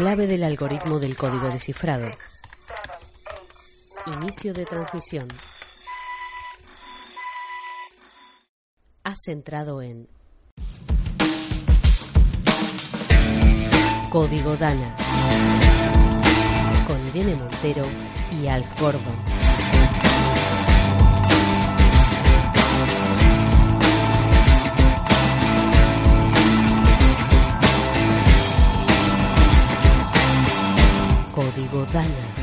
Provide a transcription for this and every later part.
Clave del algoritmo del código descifrado. Inicio de transmisión. Has entrado en Código Dana con Irene Montero y Alf Gordon. Código Dana.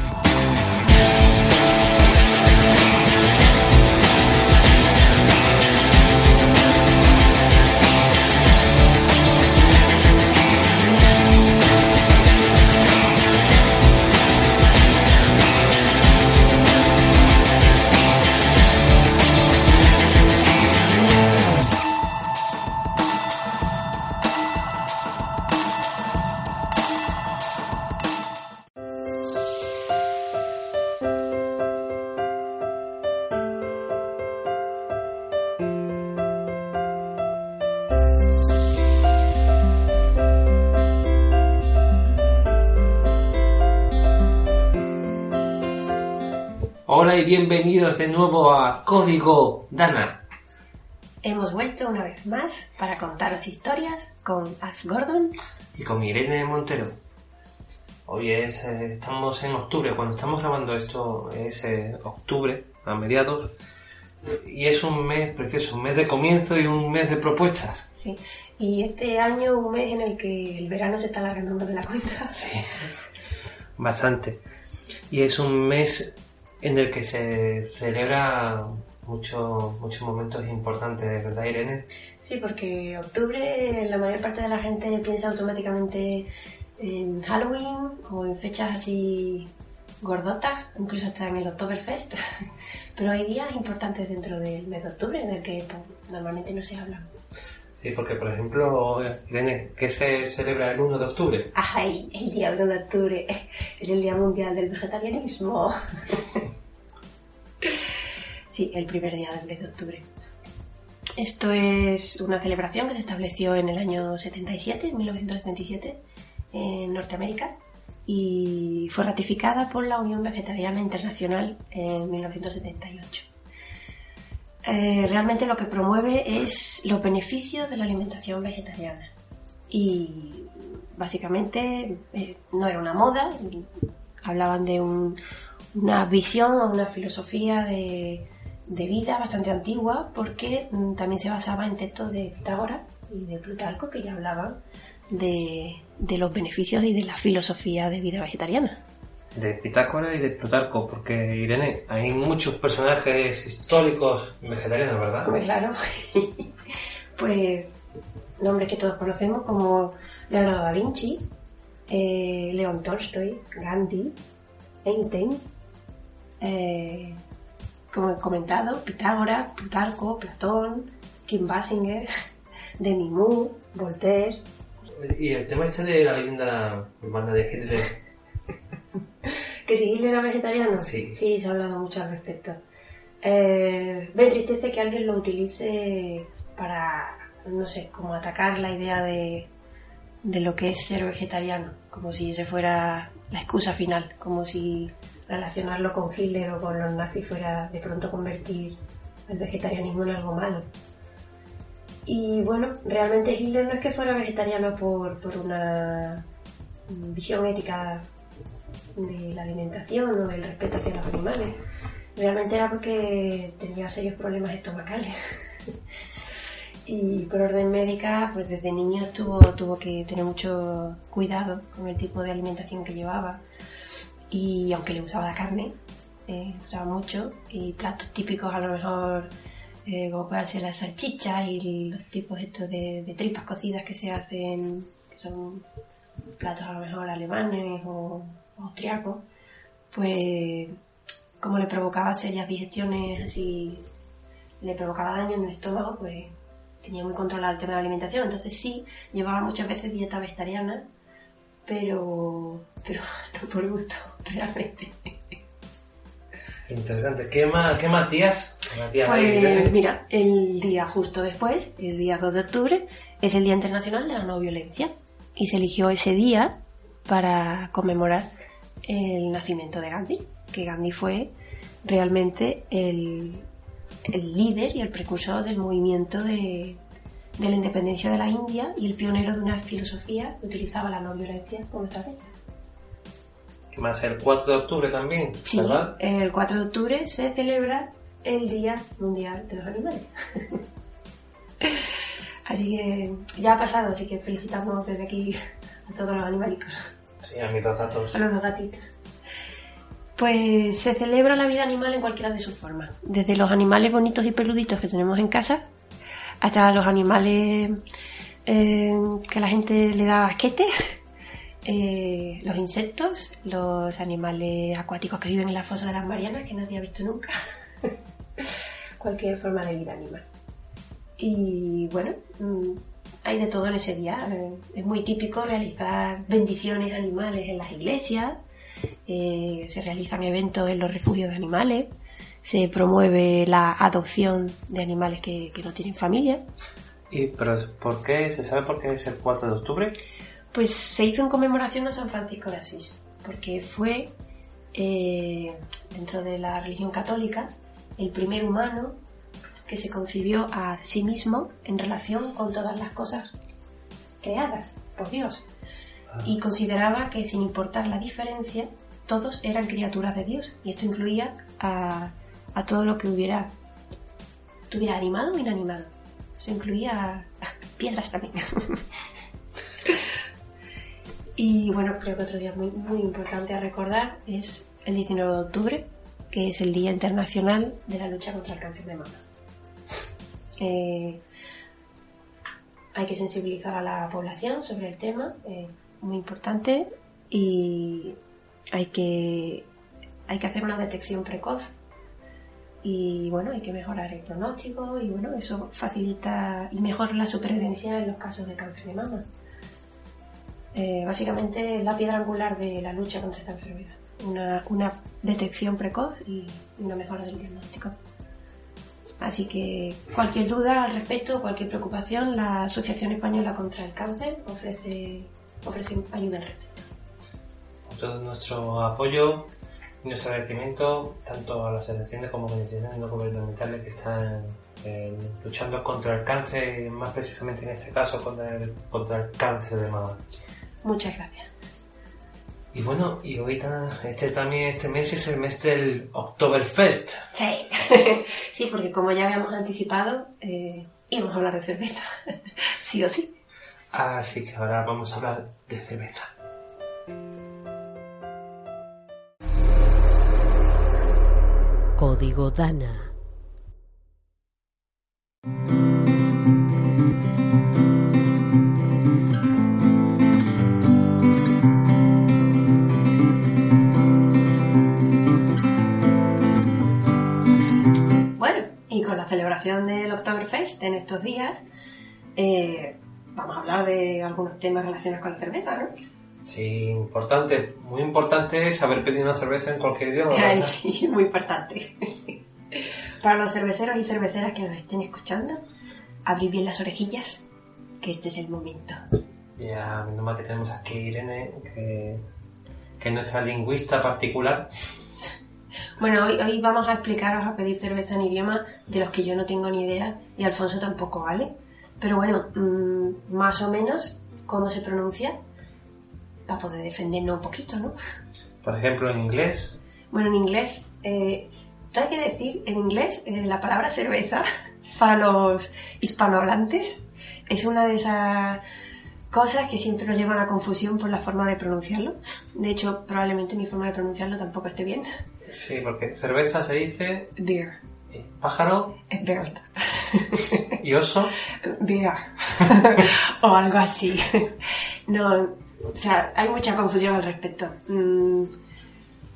Bienvenidos de nuevo a Código Dana. Hemos vuelto una vez más para contaros historias con Alf Gordon. Y con Irene Montero. Hoy es, eh, estamos en octubre, cuando estamos grabando esto es eh, octubre, a mediados, y es un mes precioso, un mes de comienzo y un mes de propuestas. Sí, y este año un mes en el que el verano se está alargando más de la cuenta. Sí, bastante. Y es un mes en el que se celebra muchos muchos momentos importantes, ¿verdad, Irene? Sí, porque octubre la mayor parte de la gente piensa automáticamente en Halloween o en fechas así gordotas, incluso hasta en el Oktoberfest. Pero hay días importantes dentro del mes de octubre en el que pues, normalmente no se habla. Sí, porque por ejemplo, Irene, ¿qué se celebra el 1 de octubre? ¡Ay! El día 1 de octubre es el Día Mundial del Vegetarianismo. sí, el primer día del mes de octubre. Esto es una celebración que se estableció en el año 77, 1977, en Norteamérica y fue ratificada por la Unión Vegetariana Internacional en 1978. Eh, realmente lo que promueve es los beneficios de la alimentación vegetariana. Y básicamente eh, no era una moda, hablaban de un- una visión o una filosofía de, vida bastante antigua porque mm, también se basaba en textos de Pitágoras y de Plutarco que ya hablaban de los beneficios y de la filosofía de vida vegetariana. De Pitágoras y de Plutarco, porque Irene, hay muchos personajes históricos vegetarianos, ¿verdad? Hombre, claro. pues nombres que todos conocemos como Leonardo da Vinci, eh, León Tolstoy, Gandhi, Einstein, eh, como he comentado, Pitágoras, Plutarco, Platón, Kim Basinger, Demi Moore, Voltaire. Y el tema este de la leyenda urbana de Hitler, ¿Que si Hitler era vegetariano? Sí. Sí, se ha hablado mucho al respecto. Eh, me entristece que alguien lo utilice para, no sé, como atacar la idea de, de lo que es ser vegetariano, como si ese fuera la excusa final, como si relacionarlo con Hitler o con los nazis fuera de pronto convertir el vegetarianismo en algo malo. Y bueno, realmente Hitler no es que fuera vegetariano por, por una visión ética de la alimentación o del respeto hacia los animales. Realmente era porque tenía serios problemas estomacales. y por orden médica, pues desde niño tuvo, tuvo que tener mucho cuidado con el tipo de alimentación que llevaba. Y aunque le gustaba la carne, eh, usaba mucho, y platos típicos a lo mejor eh, como pueden ser las salchichas y los tipos estos de, tripas cocidas que se hacen, que son platos a lo mejor alemanes austriacos, pues como le provocaba serias digestiones así, le provocaba daño en el estómago, pues tenía muy controlado el tema de la alimentación. Entonces sí, llevaba muchas veces dieta vegetariana, pero, pero no por gusto, realmente. Interesante. ¿Qué más, qué más días? Días Pues mira, el día justo después, el día 2 de octubre, es el Día Internacional de la No Violencia. Y se eligió ese día para conmemorar el nacimiento de Gandhi, que Gandhi fue realmente el, el líder y el precursor del movimiento de, de la independencia de la India y el pionero de una filosofía que utilizaba la no violencia como estrategia. A ser el 4 de octubre también, Sí, ¿verdad? el 4 de octubre se celebra el Día Mundial de los Animales. así que ya ha pasado, así que felicitamos desde aquí a todos los animalicos, Sí, a mis dos gatos. a los dos gatitos. Pues se celebra la vida animal en cualquiera de sus formas, desde los animales bonitos y peluditos que tenemos en casa hasta los animales eh, que la gente le da asquete, eh, los insectos, los animales acuáticos que viven en la fosa de las Marianas que nadie ha visto nunca, cualquier forma de vida animal. Y bueno, mm, hay de todo en ese día. Eh, Es muy típico realizar bendiciones animales en las iglesias, eh, se realizan eventos en los refugios de animales, se promueve la adopción de animales que, que no tienen familia. ¿Y pero por qué? ¿Se sabe por qué es el 4 de octubre? Pues se hizo en conmemoración a San Francisco de Asís, porque fue, eh, dentro de la religión católica, el primer humano que se concibió a sí mismo en relación con todas las cosas creadas por Dios. Y consideraba que sin importar la diferencia, todos eran criaturas de Dios. Y esto incluía a, a todo lo que hubiera, tuviera animado o inanimado. Eso incluía a, a piedras también. Y bueno, creo que otro día muy, muy importante a recordar es el 19 de octubre, que es el Día Internacional de la Lucha contra el Cáncer de Mama. Eh, hay que sensibilizar a la población sobre el tema, eh, muy importante, y hay que, hay que hacer una detección precoz. Y bueno, hay que mejorar el pronóstico y bueno, eso facilita y mejora la supervivencia en los casos de cáncer de mama. Eh, básicamente la piedra angular de la lucha contra esta enfermedad. Una, una detección precoz y una mejora del diagnóstico. Así que cualquier duda al respecto, cualquier preocupación, la Asociación Española contra el Cáncer ofrece, ofrece ayuda al respecto. Todo nuestro apoyo y nuestro agradecimiento tanto a las asociaciones como organizaciones no gubernamentales que están eh, luchando contra el cáncer, más precisamente en este caso contra el, contra el cáncer de mama. Muchas gracias. Y bueno, y ahorita este también este mes es el mes del Oktoberfest. Sí, sí porque como ya habíamos anticipado, eh, íbamos a hablar de cerveza. sí o sí. Así que ahora vamos a hablar de cerveza. Código Dana. Celebración del Oktoberfest en estos días, eh, vamos a hablar de algunos temas relacionados con la cerveza, ¿no? Sí, importante, muy importante saber pedir una cerveza en cualquier idioma. Ay, sí, muy importante. Para los cerveceros y cerveceras que nos estén escuchando, abrid bien las orejillas, que este es el momento. Ya, menos mal que tenemos aquí Irene, que, que es nuestra lingüista particular. Bueno, hoy, hoy vamos a explicaros a pedir cerveza en idiomas de los que yo no tengo ni idea y Alfonso tampoco, ¿vale? Pero bueno, mm, más o menos cómo se pronuncia para poder defendernos un poquito, ¿no? Por ejemplo, en inglés, Bueno, en inglés, eh, hay que decir, en inglés, eh, la palabra cerveza para los hispanohablantes es una de esas cosas que siempre nos llevan a confusión por la forma de pronunciarlo. De hecho, probablemente mi forma de pronunciarlo tampoco esté bien. Sí, porque cerveza se dice Beer. eh, pájaro beer. y oso. Beer. o algo así. No, o sea, hay mucha confusión al respecto. Mm,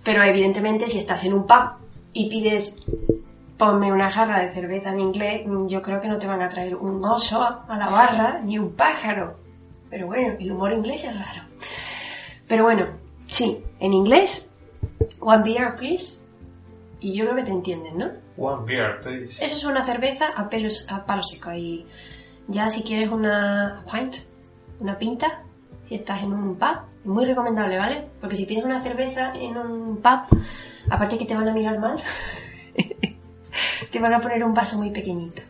Pero evidentemente si estás en un pub y pides ponme una jarra de cerveza en inglés, mm, yo creo que no te van a traer un oso a la barra ni un pájaro. Pero bueno, el humor inglés es raro. Pero bueno, sí, en inglés, one beer please. Y yo creo que te entienden, ¿no? One beer, please. Eso es una cerveza a, pelos, a palo seco. Y ya si quieres una pint, una pinta, si estás en un pub. Es muy recomendable, ¿vale? Porque si pides una cerveza en un pub, aparte que te van a mirar mal, te van a poner un vaso muy pequeñito.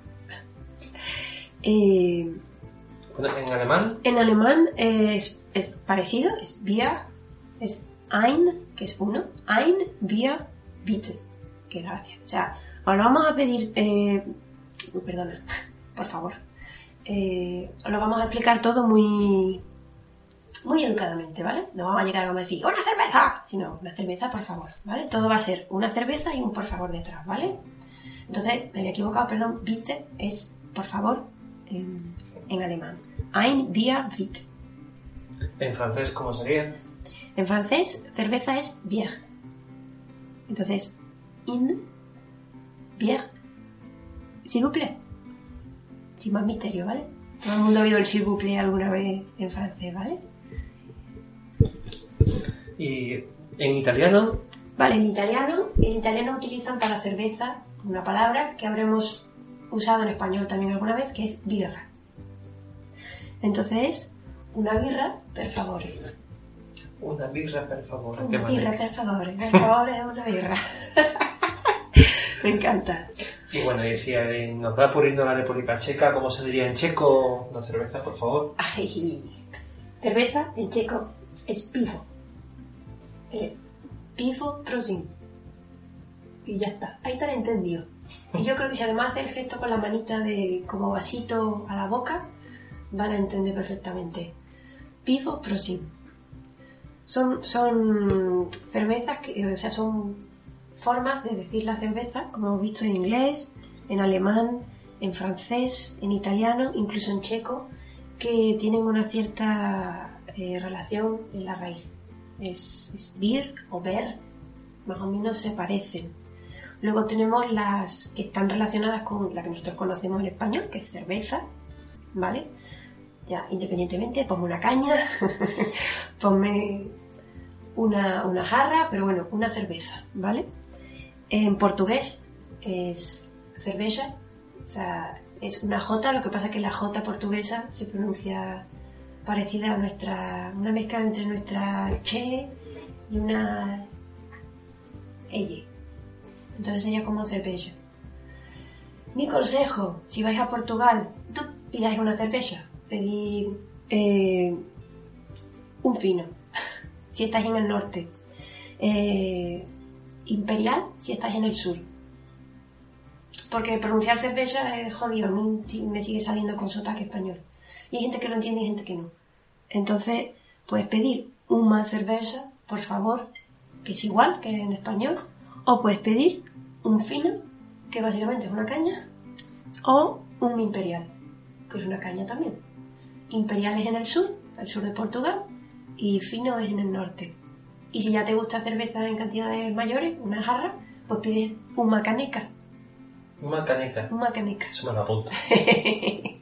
Eh, en alemán, en alemán es, es parecido, es Bier, es ein, que es uno, ein Bier bitte, que gracias. O sea, os lo vamos a pedir, eh, perdona, por favor, eh, os lo vamos a explicar todo muy, muy educadamente, ¿vale? No vamos a llegar y vamos a decir, ¡una cerveza! Sino, una cerveza, por favor, ¿vale? Todo va a ser una cerveza y un por favor detrás, ¿vale? Entonces, me había equivocado, perdón, bitte es por favor en, alemán. Ein Bier bitte. en francés, ¿cómo sería? En francés, cerveza es bière. Entonces, in, bière, s'il vous plaît. Sin más misterio, ¿vale? Todo el mundo ha oído el s'il vous plaît alguna vez en francés, ¿vale? Y en italiano, Vale, en italiano, en italiano utilizan para cerveza una palabra que habremos usado en español también alguna vez, que es birra. Entonces, una birra, per favore. Una birra, por favor. ¿de qué Una birra, manera? per favore. Per favore, una birra. Me encanta. Y bueno, y si nos da por irnos a la República Checa, ¿cómo se diría en checo? Una cerveza, por favor. Ay, cerveza en checo es pivo. Eh, pivo prosim. Y ya está, ahí he entendido. Y yo creo que si además hace el gesto con la manita de como vasito a la boca, van a entender perfectamente. Pivo prosim. Son, son cervezas que, o sea, son formas de decir la cerveza, como hemos visto en inglés, en alemán, en francés, en italiano, incluso en checo, que tienen una cierta eh, relación en la raíz. Es, es bir o ver, más o menos se parecen. Luego tenemos las que están relacionadas con la que nosotros conocemos en español, que es cerveza, ¿vale? Ya, independientemente, ponme una caña, ponme una, jarra, pero bueno, una cerveza, ¿vale? En portugués es cerveza, o sea, es una J, lo que pasa es que la J portuguesa se pronuncia parecida a nuestra, una mezcla entre nuestra che y una elle. Entonces sería como cerveza. Mi consejo, si vais a Portugal, no pidáis una cerveza, pedid eh, un fino, si estáis en el norte. Eh, imperial, si estáis en el sur. Porque pronunciar cerveza es jodido, a mí me sigue saliendo con sotaque español. Y hay gente que lo entiende y gente que no. Entonces, puedes pedir una cerveza, por favor, que es igual que en español, o puedes pedir un fino, que básicamente es una caña, o un imperial, que es una caña también. Imperial es en el sur, el sur de Portugal, y fino es en el norte. Y si ya te gusta cerveza en cantidades mayores, una jarra, pues pides una caneca, Una caneca. una caneca. Me.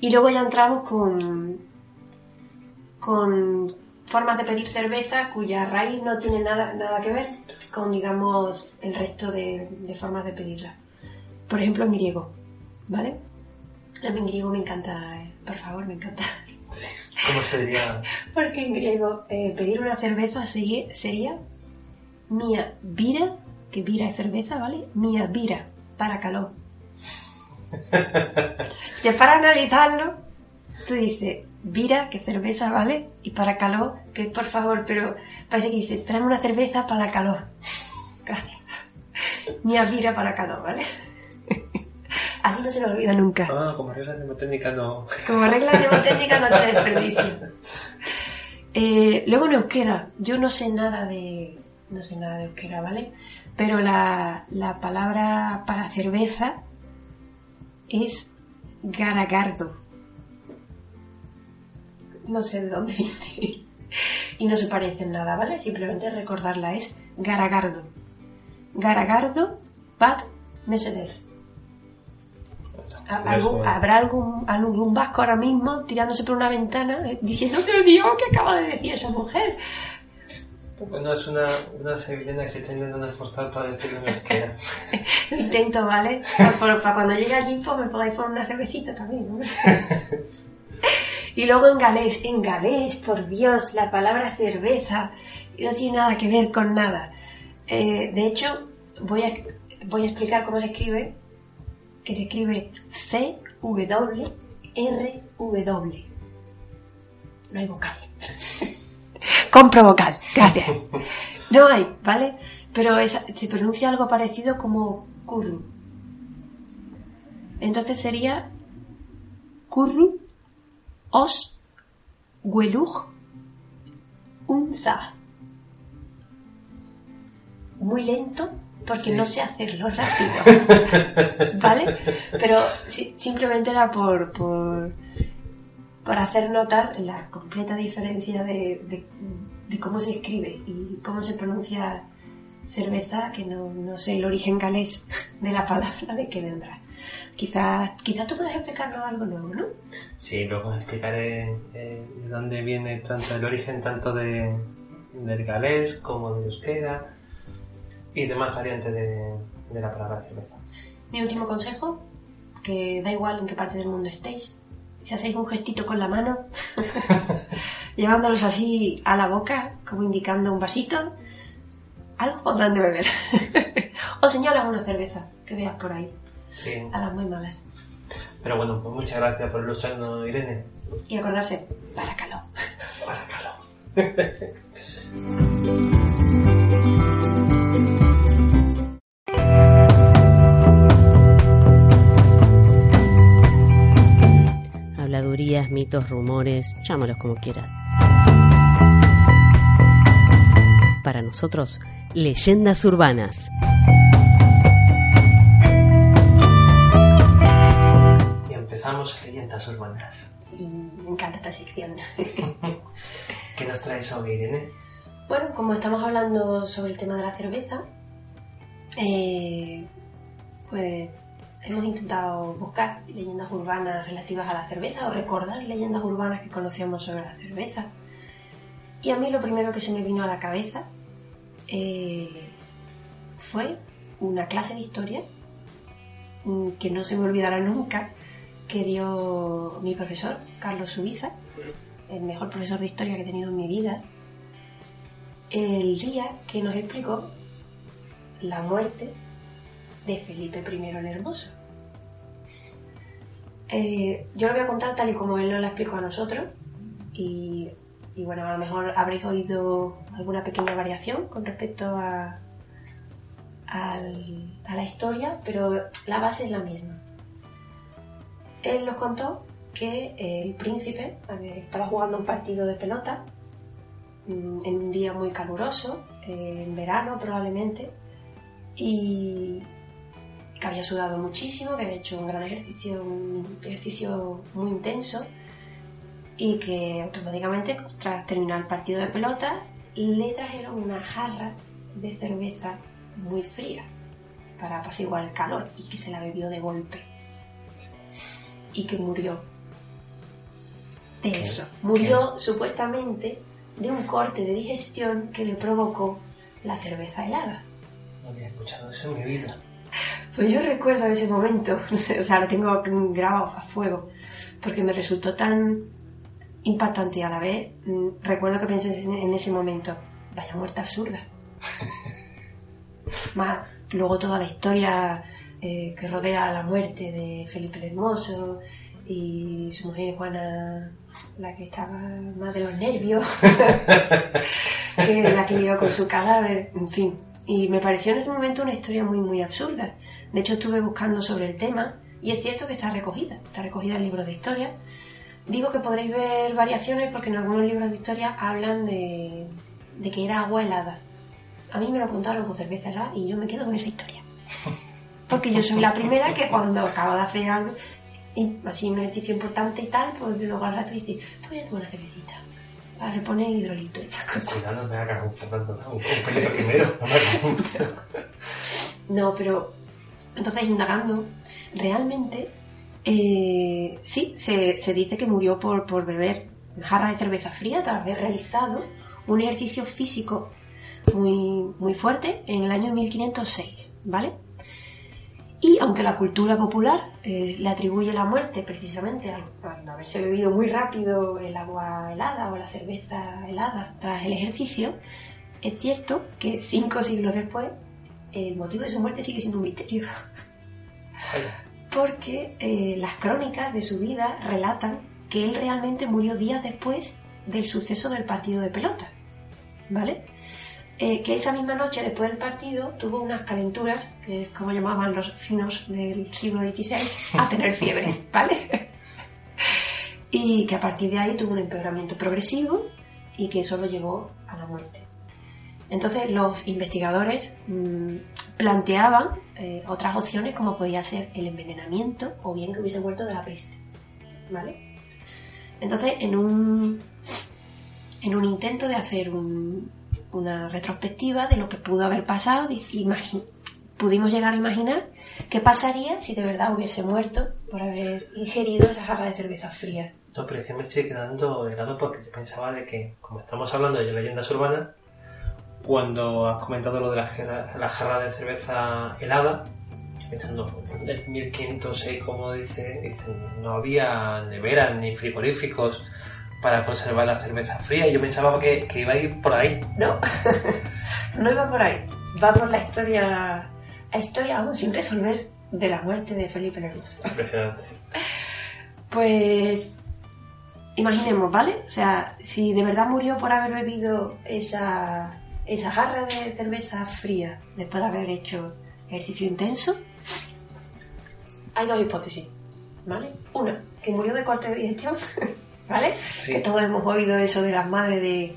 Y luego ya entramos con, con formas de pedir cerveza cuya raíz no tiene nada, nada que ver con, digamos, el resto de, de formas de pedirla. Por ejemplo, en griego, ¿vale? A mí en griego me encanta, eh, por favor, me encanta. ¿Cómo se diría? Porque en griego eh, pedir una cerveza sería, sería mia vira, que vira es cerveza, ¿vale? Mia vira, para calor. Te para analizarlo, tú dices, vira, que cerveza, ¿vale? Y para calor, que por favor, pero parece que dice, tráeme una cerveza para calor. Gracias. Mia vira para calor, ¿vale? Así no se lo olvida nunca. Ah, como regla mnemotécnica no. Como regla mnemotécnica no te desperdicio. Eh, luego en euskera, yo no sé nada de. No sé nada de euskera, ¿vale? Pero la, la palabra para cerveza es garagardo. No sé de dónde viene. Y no se parece en nada, ¿vale? Simplemente recordarla, es garagardo. Garagardo, Pat Mercedes. Algún- ¿Habrá algún, algún vasco ahora mismo tirándose por una ventana eh, diciendo, Dios mío, ¿qué acaba de decir esa mujer? Bueno, es una, una sevillana que se está intentando esforzar para decirlo en euskera. Lo intento, ¿vale? Para, para- para cuando llegue allí, pues me podáis poner una cervecita también, ¿no? Y luego en galés, en galés, por Dios, la palabra cerveza no tiene nada que ver con nada. Eh, de hecho, voy a, voy a explicar cómo se escribe, que se escribe C-W-R-W. No hay vocal. Compro vocal, gracias. No hay, ¿vale? Pero es- se pronuncia algo parecido como curru. Entonces sería curru os hueluj unza. Muy lento porque Sí. no sé hacerlo rápido. ¿Vale? Pero sí, simplemente era por, por, por hacer notar la completa diferencia de, de- de cómo se escribe y cómo se pronuncia cerveza, que no, no sé el origen galés de la palabra de qué vendrá. Quizás quizá tú puedas explicarnos algo nuevo, ¿no? Sí, luego explicaré eh, de dónde viene tanto el origen tanto de, del galés como del euskera y demás variantes de, de la palabra cerveza. Mi último consejo, que da igual en qué parte del mundo estéis, si hacéis un gestito con la mano, llevándolos así a la boca, como indicando un vasito, algo podrán de beber. o señalan una cerveza que veas por ahí, Sí. a las muy malas. Pero bueno, pues muchas gracias por ilustrarnos, Irene. Y acordarse, para calor. Para calor. Habladurías, mitos, rumores, llámalos como quieras. Para nosotros, leyendas urbanas. Y empezamos leyendas urbanas. Y me encanta esta sección. ¿Qué nos traes hoy, Irene? Bueno, como estamos hablando sobre el tema de la cerveza, eh, pues hemos intentado buscar leyendas urbanas relativas a la cerveza o recordar leyendas urbanas que conocíamos sobre la cerveza. Y a mí lo primero que se me vino a la cabeza eh, fue una clase de historia mm, que no se me olvidará nunca, que dio mi profesor, Carlos Subiza, el mejor profesor de historia que he tenido en mi vida, el día que nos explicó la muerte de Felipe I el Hermoso. Eh, yo lo voy a contar tal y como él nos la explicó a nosotros y, bueno, a lo mejor habréis oído alguna pequeña variación con respecto a, a la historia, pero la base es la misma. Él nos contó que el príncipe eh, estaba jugando un partido de pelota mm, en un día muy caluroso, eh, en verano probablemente, y que había sudado muchísimo, que había hecho un gran ejercicio, un ejercicio muy intenso, y que automáticamente, tras terminar el partido de pelota, le trajeron una jarra de cerveza muy fría para apaciguar el calor y que se la bebió de golpe. Y que murió de ¿Qué? eso. Murió supuestamente de un corte de digestión que le provocó la cerveza helada. No había escuchado eso en mi vida. Pues yo recuerdo ese momento, no sé, o sea, lo tengo grabado a fuego, porque me resultó tan impactante y a la vez. mm, Recuerdo que pensé en, ese momento, vaya muerte absurda. Más luego toda la historia eh, que rodea la muerte de Felipe el Hermoso y su mujer Juana, la que estaba más de los nervios, que la que con su cadáver, en fin. Y me pareció en ese momento una historia muy, muy absurda. De hecho, estuve buscando sobre el tema y es cierto que está recogida, está recogida en libros de historia. Digo que podréis ver variaciones porque en algunos libros de historia hablan de, de que era agua helada. A mí me lo contaron con cerveza helada y yo me quedo con esa historia. Porque yo soy la primera que cuando acabo de hacer algo, y así un ejercicio importante y tal, pues luego al rato dice, pues voy a tomar una cervecita reponer el hidrolito y esas cosas. Cuidado, no me hagas un Fernando, un Felipe primero. no pero entonces indagando, realmente eh, sí, se, se dice que murió por, por beber una jarra de cerveza fría tras haber realizado un ejercicio físico muy, muy fuerte en el año 1506, ¿vale? Y aunque la cultura popular eh, le atribuye la muerte precisamente al, al haberse bebido muy rápido el agua helada o la cerveza helada tras el ejercicio, es cierto que cinco siglos después el motivo de su muerte sigue siendo un misterio. Porque eh, las crónicas de su vida relatan que él realmente murió días después del suceso del partido de pelota. ¿Vale? Eh, que esa misma noche después del partido tuvo unas calenturas, que es como llamaban los finos del siglo XVI, a tener fiebres, ¿vale? y que a partir de ahí tuvo un empeoramiento progresivo y que eso lo llevó a la muerte. Entonces los investigadores mm, planteaban eh, otras opciones como podía ser el envenenamiento o bien que hubiese muerto de la peste. ¿Vale? Entonces en un, en un intento de hacer un- una retrospectiva de lo que pudo haber pasado, pudimos llegar a imaginar qué pasaría si de verdad hubiese muerto por haber ingerido esa jarra de cerveza fría. No, pero es que me estoy quedando helado porque yo pensaba de que, como estamos hablando de leyendas urbanas, cuando has comentado lo de la, jarra- la jarra de cerveza helada, pensando, del 1506, como dice, no había neveras ni frigoríficos para conservar la cerveza fría. Yo pensaba que, que iba a ir por ahí. No, no iba por ahí. Va por la historia, la historia aún sin resolver de la muerte de Felipe el Hermoso. Impresionante. Pues imaginemos, ¿vale? O sea, si de verdad murió por haber bebido esa, esa jarra de cerveza fría después de haber hecho ejercicio intenso, hay dos hipótesis, ¿vale? Una, que murió de corte de digestión, ¿vale? Sí. Que todos hemos oído eso de las madres de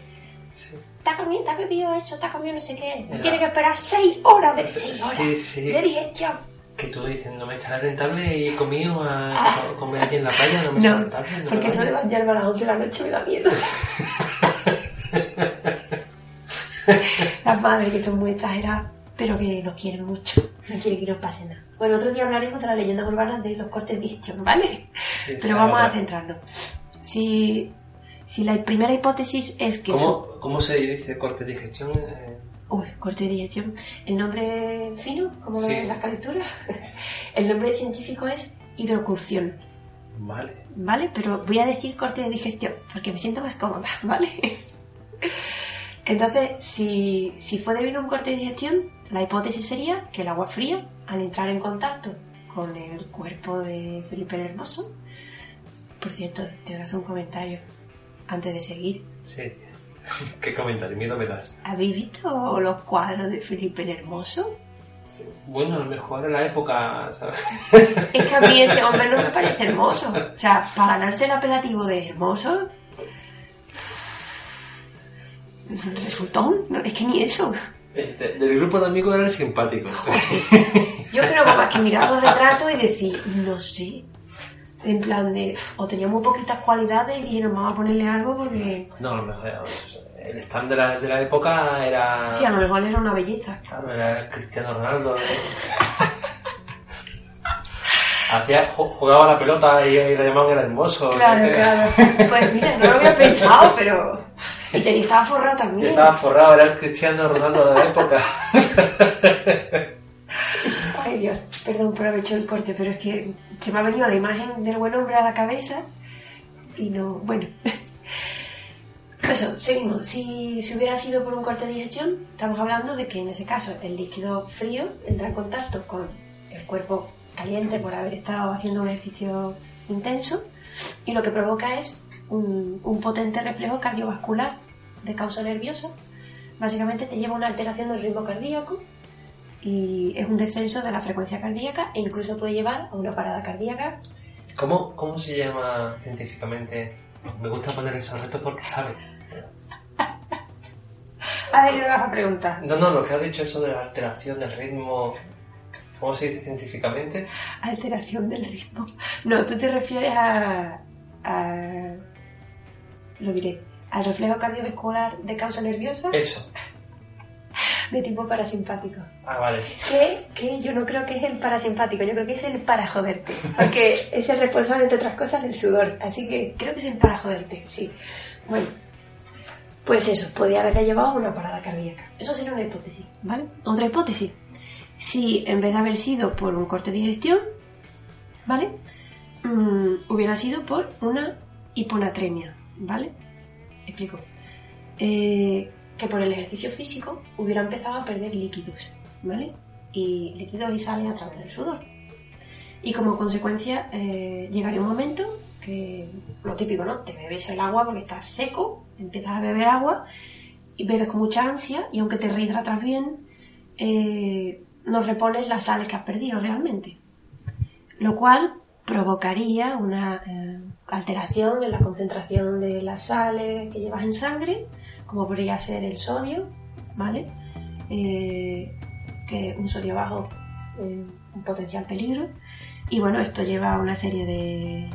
Sí. has comido, has bebido eso, te has comido no sé qué. Era- Tiene que esperar seis horas de seis horas Sí, de digestión. Que tú dices, no me estará rentable y he comido a comer aquí en la playa, no me está No, rentable. no me porque eso de bañarme a las 11 de la noche me da miedo. Las madres que son muy exageradas, pero que nos quieren mucho, no quieren que nos pase nada. Bueno, otro día hablaremos de las leyendas urbanas de los cortes de digestión, ¿vale? Sí, Pero vamos a centrarnos. Si, si la primera hipótesis es que... su- ¿Cómo, ¿Cómo se dice corte de digestión? Eh, Uy, corte de digestión. El nombre fino, como lo Sí. ven las calenturas. El nombre científico es hidrocurción, vale. ¿vale? Pero voy a decir corte de digestión, porque me siento más cómoda, ¿vale? Entonces, si, si fue debido a un corte de digestión, la hipótesis sería que el agua fría, al entrar en contacto con el cuerpo de Felipe el Hermoso, por cierto, te voy a hacer un comentario antes de seguir. Sí. ¿Qué comentario? Miedo me das. ¿Habéis visto los cuadros de Felipe el Hermoso? Sí. Bueno, a lo mejor en la época, ¿sabes? Es que a mí ese hombre no me parece hermoso. O sea, para ganarse el apelativo de hermoso. Resultón, no, es que ni eso. Este, del grupo de amigos era el simpático. Yo creo que más que mirar los retratos y decir, no sé. En plan de, o tenía muy poquitas cualidades y dijeron, vamos a ponerle algo porque. No, a lo mejor el stand de la, de la época era... Sí, a lo mejor era una belleza. Claro, era Cristiano Ronaldo. Hacía, ju- jugaba la pelota y, y le llamaban el hermoso. Claro, claro. Pues mira, no lo había pensado, pero. Y tenía, estaba forrado Y también. estaba forrado, era el Cristiano Ronaldo de la época. Ay Dios, perdón por haber hecho el corte, pero es que se me ha venido la imagen del buen hombre a la cabeza y no, bueno. Eso, seguimos. Si, si hubiera sido por un corte de digestión, estamos hablando de que en ese caso el líquido frío entra en contacto con el cuerpo caliente por haber estado haciendo un ejercicio intenso y lo que provoca es un, un potente reflejo cardiovascular de causa nerviosa. Básicamente te lleva a una alteración del ritmo cardíaco y es un descenso de la frecuencia cardíaca e incluso puede llevar a una parada cardíaca. ¿Cómo, ¿Cómo se llama científicamente? Me gusta poner esos retos porque sabe. A ver, le vas a preguntar. No, no, lo que has dicho eso de la alteración del ritmo. ¿Cómo se dice científicamente? Alteración del ritmo. No, tú te refieres a, a- Lo diré. Al reflejo cardiovascular de causa nerviosa Eso. De tipo parasimpático. Ah, vale. Que, que yo no creo que es el parasimpático, yo creo que es el para joderte. Porque es el responsable, entre otras cosas, del sudor. Así que creo que es el para joderte, sí. Bueno, pues eso, podría haberle llevado a una parada cardíaca. Eso sería una hipótesis, ¿vale? Otra hipótesis. si en vez de haber sido por un corte de digestión, ¿vale? Mm, hubiera sido por una hiponatremia, ¿vale? Explico. Eh, que por el ejercicio físico hubiera empezado a perder líquidos, ¿vale? Y líquidos y sale a través del sudor. Y como consecuencia eh, llegaría un momento que, lo típico, ¿no? Te bebes el agua porque estás seco, empiezas a beber agua y bebes con mucha ansia y aunque te rehidratas bien, eh, no repones las sales que has perdido realmente. Lo cual provocaría una eh, alteración en la concentración de las sales que llevas en sangre, como podría ser el sodio, ¿vale? Eh, que un sodio bajo, eh, un potencial peligro. Y bueno, esto lleva a una serie de,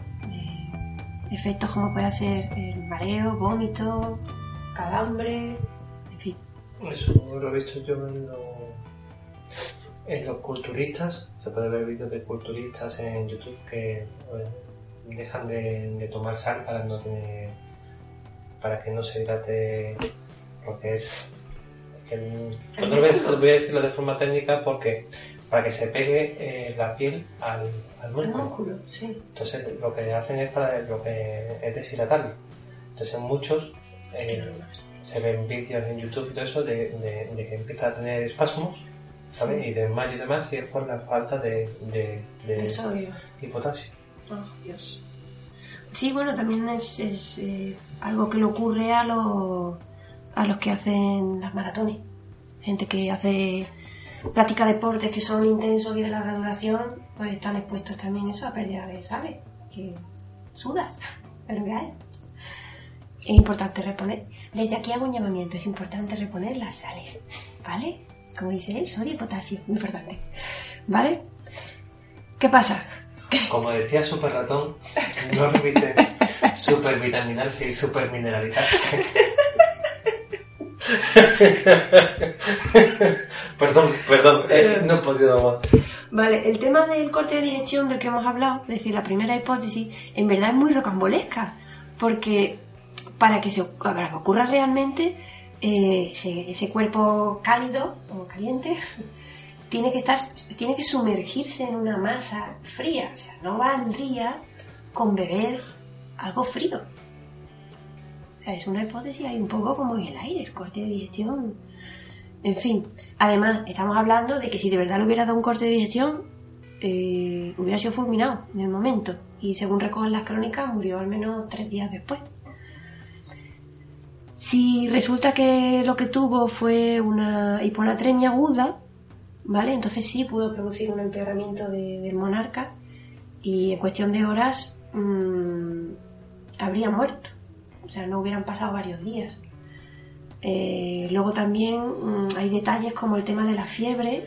efectos como puede ser el mareo, vómito, calambre, en fin. Eso lo he visto yo en los, culturistas. Se puede ver vídeos de culturistas en YouTube que bueno, dejan de, de tomar sal para no tener para que no se hidrate lo que es el- cuando lo voy, a, voy a decirlo de forma técnica porque para que se pegue eh, la piel al, al músculo. músculo, sí. Entonces lo que hacen es para lo que es deshidratarlo. Entonces muchos eh, se ven vídeos en YouTube y todo eso de, de- de que empieza a tener espasmos, ¿sabes? Sí. Y desmayo y demás, y es por la falta de, de, de- De sodio. y potasio. Oh, Dios. Sí, bueno, también es, es, eh, algo que le ocurre a los, a los que hacen las maratones. Gente que hace práctica deportes que son intensos y de larga duración, pues están expuestos también eso a pérdida de sales, que sudas, pero hay. Es importante reponer. Desde aquí hago un llamamiento, es importante reponer las sales, ¿vale? Como dice él, sodio y potasio, muy importante. ¿Vale? ¿Qué pasa? Como decía Super Ratón, no olviden supervitaminarse y supermineralizarse. perdón, perdón, eh, no he podido más. Vale, el tema del corte de digestión del que hemos hablado, es decir, la primera hipótesis, en verdad es muy rocambolesca, porque para que, se, para que ocurra realmente, eh, ese cuerpo cálido o caliente tiene que estar, tiene que sumergirse en una masa fría, o sea, no valdría con beber algo frío. O sea, es una hipótesis ahí un poco como en el aire, el corte de digestión. En fin, además, estamos hablando de que si de verdad le hubiera dado un corte de digestión, eh, hubiera sido fulminado en el momento. Y según recogen las crónicas, murió al menos tres días después. Si resulta que lo que tuvo fue una hiponatremia aguda, ¿vale? Entonces sí pudo producir un empeoramiento de- del monarca y en cuestión de horas mm, habría muerto. O sea, no hubieran pasado varios días. Eh, luego también mm, hay detalles como el tema de la fiebre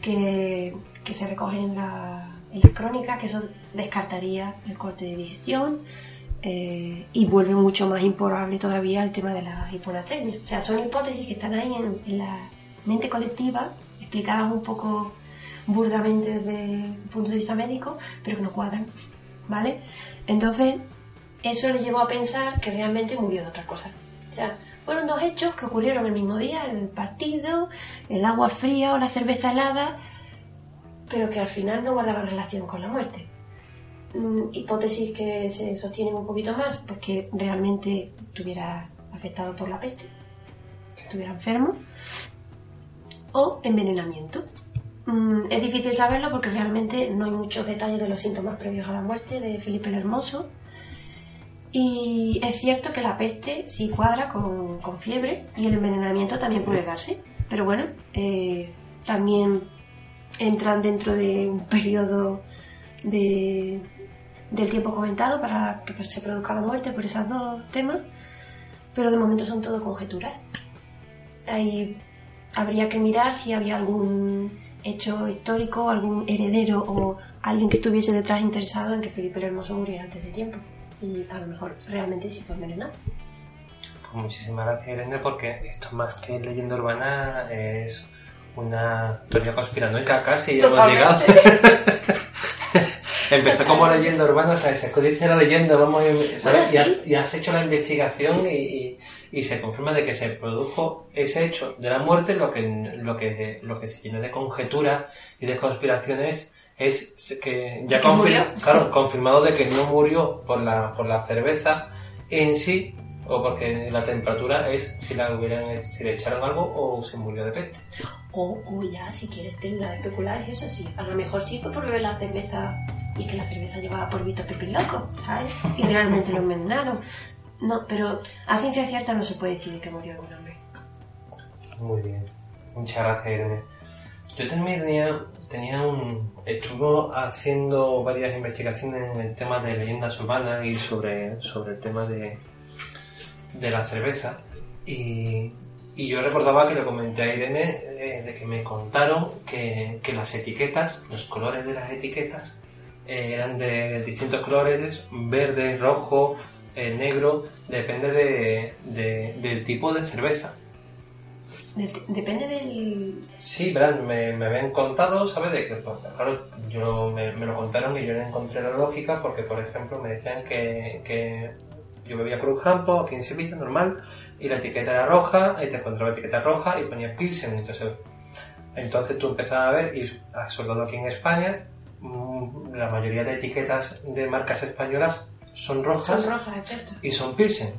que, que se recoge en, la, en las crónicas, que eso descartaría el corte de digestión eh, y vuelve mucho más improbable todavía el tema de la hiponatremia. O sea, son hipótesis que están ahí en la mente colectiva, explicadas un poco burdamente desde el punto de vista médico, pero que no cuadran, ¿vale? Entonces, eso le llevó a pensar que realmente murió de otra cosa. O fueron dos hechos que ocurrieron el mismo día, el partido, el agua fría o la cerveza helada, pero que al final no guardaban relación con la muerte. Mm, hipótesis que se sostienen un poquito más, pues que realmente estuviera afectado por la peste, estuviera enfermo, o envenenamiento. Mm, es difícil saberlo porque realmente no hay muchos detalles de los síntomas previos a la muerte de Felipe el Hermoso. Y es cierto que la peste sí cuadra con, fiebre y el envenenamiento también puede darse. Pero bueno, eh, también entran dentro de un periodo de, del tiempo comentado para que se produzca la muerte por esos dos temas. Pero de momento son todo conjeturas. Habría que mirar si había algún hecho histórico, algún heredero o alguien que estuviese detrás interesado en que Felipe el Hermoso muriera antes de tiempo. Y a lo mejor realmente sí fue envenenado. Pues muchísimas gracias Irene porque esto más que leyenda urbana es una teoría conspiranoica casi hemos llegado. Empezó como leyenda urbana, ¿sabes? Se codicia la leyenda, vamos, ¿sabes? Bueno, y, ha- sí. y has hecho la investigación y, y- y se confirma de que se produjo ese hecho de la muerte, lo que, lo que, lo que se llena de conjeturas y de conspiraciones es que ya ¿Que confir- claro, confirmado de que no murió por la, por la cerveza en sí, o porque la temperatura es si la hubieran, si le echaron algo o se murió de peste. O, o ya, si quieres tener especular, es eso sí. A lo mejor sí fue por beber la cerveza y que la cerveza llevaba polvito pepín loco, ¿sabes? Y realmente lo envenenaron. No, pero a ciencia cierta no se puede decir de que murió algún hombre. Muy bien. Muchas gracias, Irene. Yo también tenía, tenía un... Estuve haciendo varias investigaciones en el tema de leyendas urbanas y sobre, sobre el tema de, de la cerveza. Y, y yo recordaba que le comenté a Irene eh, de que me contaron que, que las etiquetas, los colores de las etiquetas, eh, eran de distintos colores, verde, rojo, eh, negro, depende de- de- del tipo de cerveza. De- depende del... Sí, verán, me, me habían contado, ¿sabes? De que, pues, claro, yo me, me lo contaron y yo no encontré la lógica porque, por ejemplo, me decían que, que yo bebía Cruz Campo aquí en Sevilla, normal, y la etiqueta era roja, y te encontraba etiqueta roja y ponía Pilsen, entonces, entonces tú empezabas a ver, y sobre todo aquí en España, mm, la mayoría de etiquetas de marcas españolas son rojas Son rojas, y son Pilsen.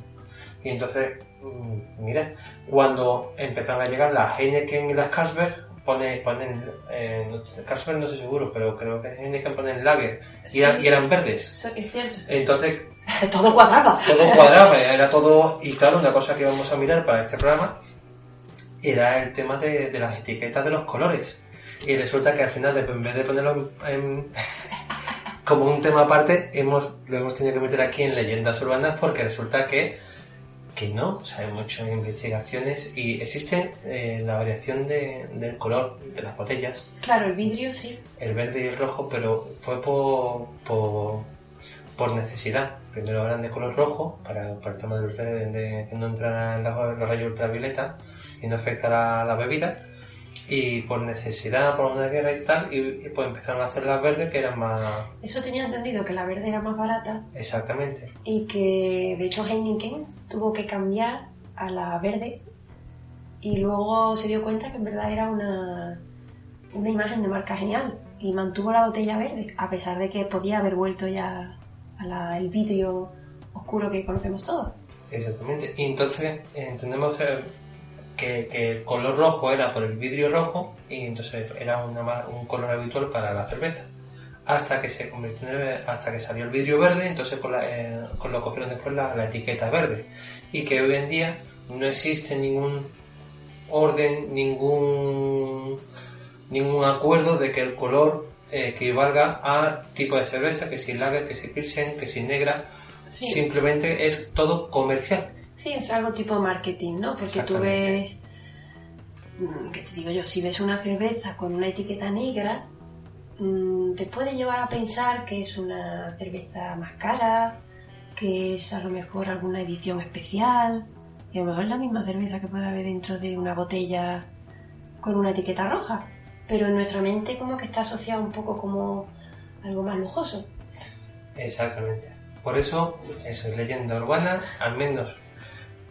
Y entonces, mm, mira, cuando empezaron a llegar las Heineken y las Carlsberg, pone, ponen, eh, Carlsberg no estoy seguro, pero creo que Heineken ponen Lager y, eran, Sí. y eran verdes. Eso es cierto. Entonces, Todo cuadraba. todo cuadraba, era todo, y claro, una cosa que vamos a mirar para este programa era el tema de, de las etiquetas de los colores. Y resulta que al final, en vez de ponerlo en- como un tema aparte, hemos, lo hemos tenido que meter aquí en leyendas urbanas porque resulta que, que no, o sea, hemos hecho investigaciones y existe eh, la variación de- del color de las botellas Claro, el vidrio sí. el verde y el rojo, pero fue por, por, por necesidad. Primero eran de color rojo, para, para el tema del de, de que no entraran los, los rayos ultravioleta y no afectara la bebida. Y por necesidad, por una guerra y tal, y, y pues empezaron a hacer las verdes que eran más... Eso tenía entendido que la verde era más barata Exactamente. y que de hecho Heineken tuvo que cambiar a la verde y luego se dio cuenta que en verdad era una, una imagen de marca genial y mantuvo la botella verde a pesar de que podía haber vuelto ya al vidrio oscuro que conocemos todos. Exactamente. Y entonces entendemos eh, que, que el color rojo era por el vidrio rojo y entonces era una un color habitual para la cerveza. Hasta que se convirtió en el- hasta que salió el vidrio verde, entonces con, la, eh, con lo cogieron después la, la etiqueta verde. Y que hoy en día no existe ningún orden, ningún ningún acuerdo de que el color eh, equivalga al tipo de cerveza, que si lager, que si pilsen, que si negra, Sí, simplemente es todo comercial. Sí, es algo tipo marketing, ¿no? Porque tú ves, mm, ¿qué te digo yo? Si ves una cerveza con una etiqueta negra, mm, te puede llevar a pensar que es una cerveza más cara, que es a lo mejor alguna edición especial, y a lo mejor es la misma cerveza que puede haber dentro de una botella con una etiqueta roja, pero en nuestra mente como que está asociado un poco como algo más lujoso. Exactamente. Por eso, eso es leyenda urbana, al menos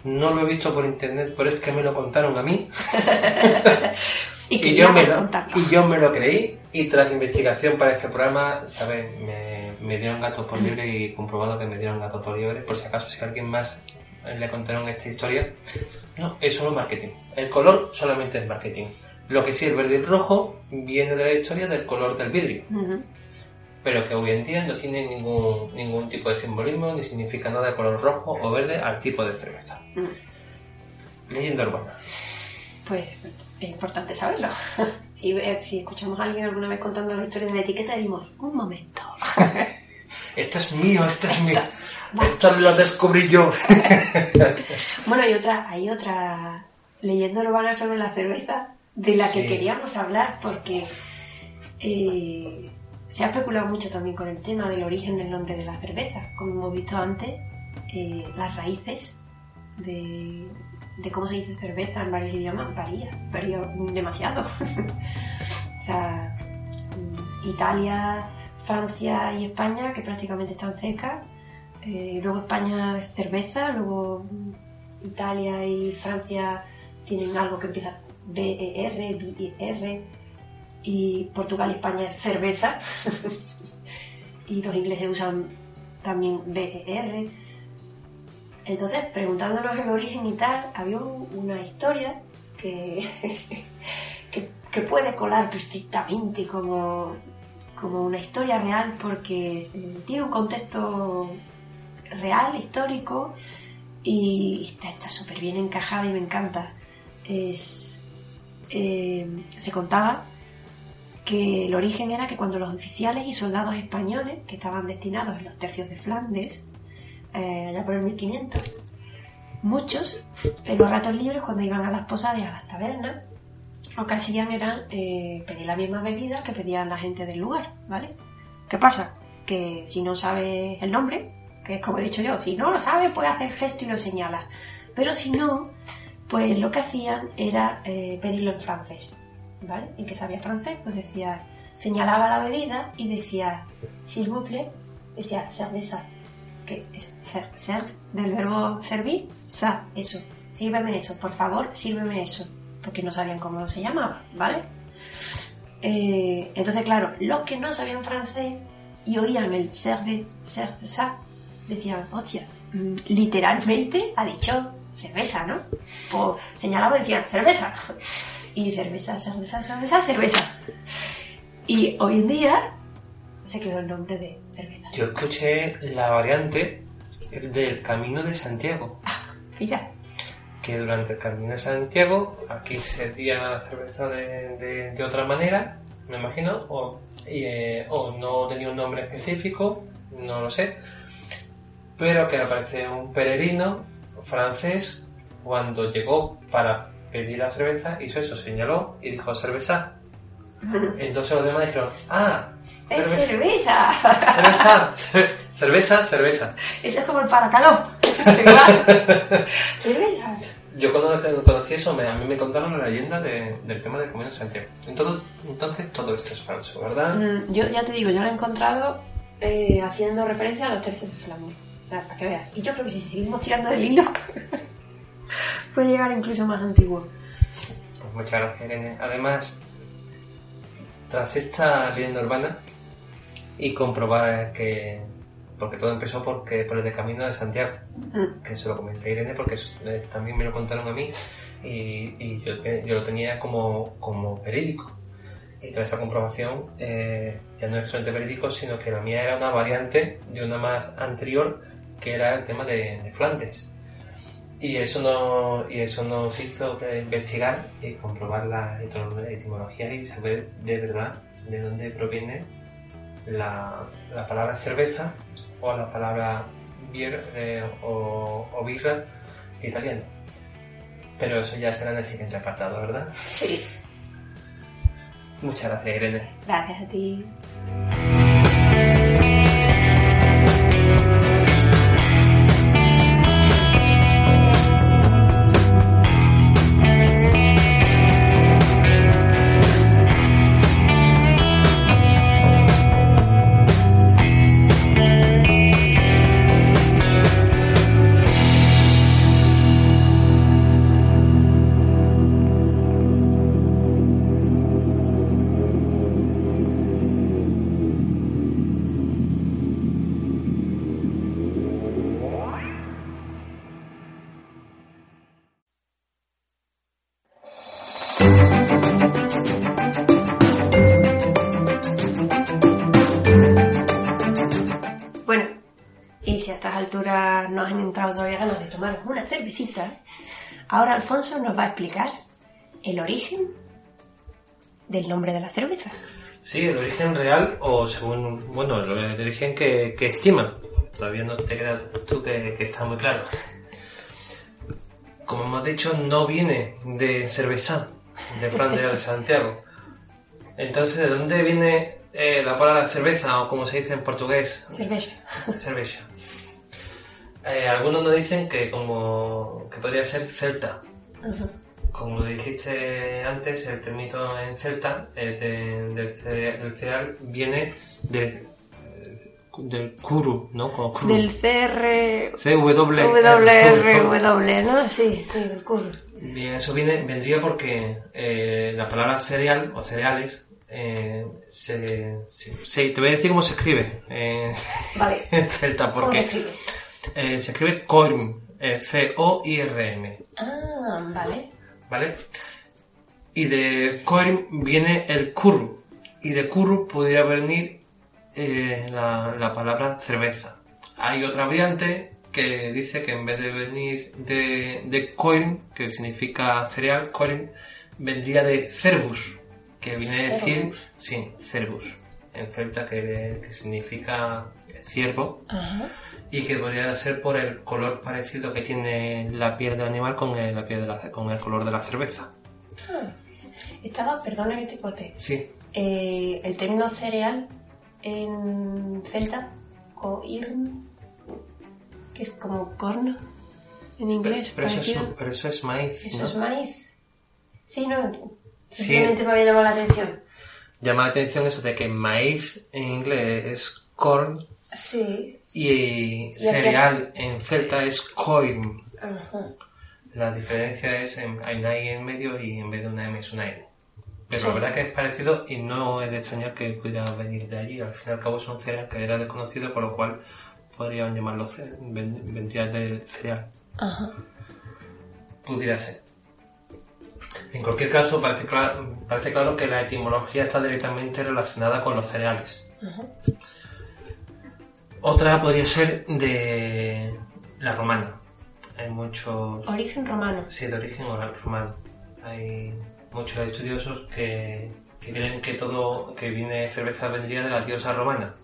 no lo he visto por internet, pero es que me lo contaron a mí Y, y yo, me lo, contarlo. y yo me lo creí y tras investigación para este programa, ¿sabes? Me, me dieron gato por libre y comprobado que me dieron gato por libre, por si acaso si alguien más le contaron esta historia. No, es solo marketing. El color solamente es marketing. Lo que sí, el verde y el rojo viene de la historia del color del vidrio. Pero que hoy en día no tiene ningún, ningún tipo de simbolismo ni significa nada de color rojo o verde al tipo de cerveza. Mm. Leyenda urbana. Pues es importante saberlo. si, si escuchamos a alguien alguna vez contando la historia de la etiqueta, decimos, un momento. Esto es mío, esto es mío. Esto lo descubrí yo. Bueno, hay otra, hay otra leyenda urbana sobre la cerveza de la que queríamos hablar porque eh, se ha especulado mucho también con el tema del origen del nombre de la cerveza. Como hemos visto antes, eh, las raíces de, de cómo se dice cerveza en varios idiomas varía, varía demasiado. o sea, mm, Italia, Francia y España, que prácticamente están cerca. Eh, luego España es cerveza, luego Italia y Francia tienen algo que empieza B-E-R, B-E-R, y Portugal y España es cerveza. y los ingleses usan también B-E-R. Entonces, preguntándonos el origen y tal, había un- una historia que, que, puede colar perfectamente como, como una historia real porque eh, tiene un contexto real, histórico y está está súper bien encajada y me encanta. Es, eh, se contaba que el origen era que cuando los oficiales y soldados españoles que estaban destinados en los tercios de Flandes, eh, allá por el 1500, muchos en los ratos libres cuando iban a las posadas y a las tabernas, lo que hacían era eh, pedir la misma bebida que pedían la gente del lugar, ¿vale? ¿Qué pasa? Que si no sabes el nombre, que es como he dicho yo, si no lo sabes, puedes hacer gesto y lo señalas. Pero si no, pues lo que hacían era eh, pedirlo en francés, ¿vale? Y que sabía francés, pues decía, señalaba la bebida y decía, s'il vous plaît, decía, cerveza, que es ser, ser del verbo servir, sa, eso, sírveme eso, por favor, sírveme eso, porque no sabían cómo se llamaba, ¿vale? Eh, entonces, claro, los que no sabían francés y oían el serve, cerveza, decían, hostia, mm, literalmente ha dicho cerveza, ¿no? O señalaba y decían, cerveza. Y cerveza, cerveza, cerveza, cerveza. Y hoy en día se quedó el nombre de cerveza. Yo escuché la variante del Camino de Santiago, Mira, que durante el Camino de Santiago aquí sería cerveza de, de- de otra manera, me imagino, o, eh, o no tenía un nombre específico, no lo sé, pero que aparece un peregrino francés cuando llegó para pedir la cerveza, hizo eso, señaló y dijo cerveza. Entonces los demás dijeron, ah, es cerveza, cerveza. cerveza, cerveza, cerveza. Ese es como el paracalón. cerveza. Yo cuando conocí eso, me- a mí me contaron la leyenda de- del tema del Camino de Santiago. Entonces, entonces todo esto es falso, ¿verdad? Mm, Yo ya te digo, yo lo he encontrado eh, haciendo referencia a los tercios de Flandes. O sea, para que veas. Y yo creo que si seguimos tirando del hilo, puede llegar incluso más antiguo. Pues muchas gracias, Irene. Además, tras esta leyenda urbana y comprobar que... Porque todo empezó porque, por el de Camino de Santiago, Mm, que se lo comenté a Irene porque eh, también me lo contaron a mí y, y yo, eh, yo lo tenía como, como verídico. Y tras esa comprobación, eh, ya no es solamente verídico, sino que la mía era una variante de una más anterior, que era el tema de, de Flandes. Y eso, no, y eso nos hizo investigar y comprobar la etim- la etimología y saber de verdad de dónde proviene la, la palabra cerveza o la palabra beer eh, o, o birra italiano. Pero eso ya será en el siguiente apartado, ¿verdad? Sí, Muchas gracias, Irene. gracias a ti. Si a estas alturas no han entrado todavía ganas de tomaros una cervecita, ahora Alfonso nos va a explicar el origen del nombre de la cerveza. Sí, el origen real o según, bueno, el, el origen que, que estiman. Todavía no te queda tú que, que está muy claro. Como hemos dicho, no viene de cerveza, de Flandes de Santiago. Entonces, ¿de dónde viene eh, la palabra cerveza o como se dice en portugués? Cerveza. Cerveza. Eh, algunos nos dicen que como que podría ser celta. Como dijiste antes, el termito en celta eh, de- del, cere- del cereal viene de del Kuru, ¿no? Como Kuru. Del CR... CW. WR, ¿no? Sí, sí, del Kuru. Bien, eso viene, vendría porque eh, la palabra cereal o cereales eh, se, se- se- te voy a decir cómo se escribe eh, Vale. en celta, ¿Cómo se porque escribe? Eh, se escribe COIRM, eh, C-O-I-R-M, Ah, vale. ¿vale? Y de COIRM viene el curru, y de curru pudiera venir eh, la, la palabra cerveza. Hay otra variante que dice que en vez de venir de, de coin, que significa cereal, coin, vendría de cervus, que viene a decir, sí, cervus, en celta que, que significa ciervo, Ajá. Y que podría ser por el color parecido que tiene la piel del animal con el, la piel de la- con el color de la cerveza. Ah. Estaba, perdona que te corte. Sí, Eh, el término cereal en celta, coirn, que es como corno en inglés, pero, eso es, parecido. pero eso es maíz, Eso ¿no? es maíz. Sí, no. Sí. Simplemente me había llamado la atención. Llama la atención eso de que maíz en inglés es corn Sí. Y cereal en celta es coin. Ajá. La diferencia es en, hay una I en medio y en vez de una M es una N. Pero Sí. la verdad que es parecido y no es de extrañar que pudiera venir de allí. Al fin y al cabo es un cereal que era desconocido, por lo cual podrían llamarlo ce- ven- vendría del cereal. Ajá. Pudiera ser. En cualquier caso, parece, cla- parece claro que la etimología está directamente relacionada con los cereales. Ajá. Otra podría ser de la romana. Hay muchos... Origen romano. Sí, de origen romano. Hay muchos estudiosos que, que creen que todo que viene cerveza vendría de la diosa romana.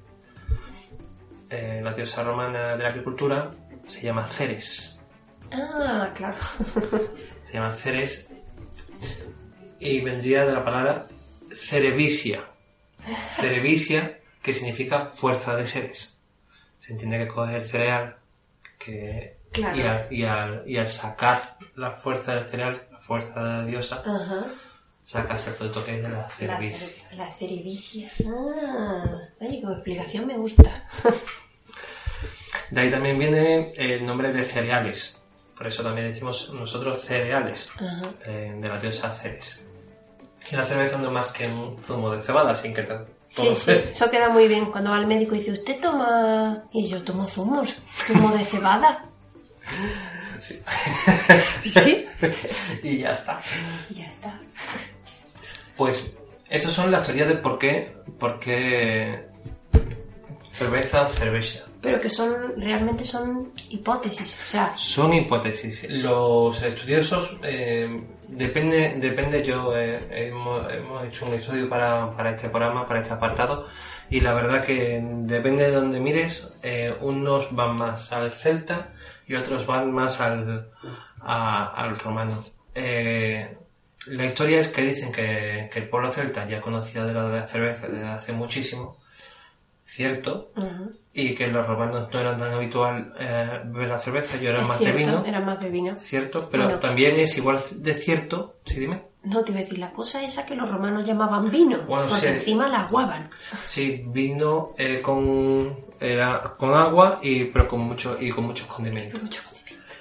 Eh, la diosa romana de la agricultura se llama Ceres. Ah, claro. Se llama Ceres y vendría de la palabra cerebisia. Cerebisia, que significa fuerza de seres. Se entiende que coge el cereal que, Claro. y, al, y al- y al sacar la fuerza del cereal, la fuerza de la diosa, Ajá. sacas el producto que es de la La, cere- la cerevicia. Ah, oye, como explicación me gusta. De ahí también viene el nombre de cereales. Por eso también decimos nosotros cereales, eh, de la diosa Ceres. Y la cerveza no es más que un zumo de cebada, sin que. Sí, sí, eso queda muy bien. Cuando va al médico y dice, ¿usted toma...? Y yo tomo zumos. Zumo de cebada. Sí. Sí. y ya está. Y ya está. Pues esas son las teorías de por qué, por qué cerveza cerveza. Pero que son, realmente son hipótesis. O sea, Son hipótesis. Los estudiosos, eh, depende, depende yo, eh, hemos, hemos hecho un estudio para, para este programa, para este apartado, y la verdad que depende de donde mires, eh, unos van más al celta y otros van más al, a- al romano. Eh, la historia es que dicen que, que el pueblo celta ya conocía de la, cerveza desde hace muchísimo, cierto, y que los romanos no eran tan habitual eh, beber la cerveza, yo era más cierto, de vino, era más de vino. cierto, pero Bueno. también es igual de cierto, sí, dime, No, te iba a decir, la cosa esa que los romanos llamaban vino, Bueno, porque sí. encima la aguaban. sí, vino eh, con, era con agua y pero con mucho y con muchos condimentos. Mucho condimento.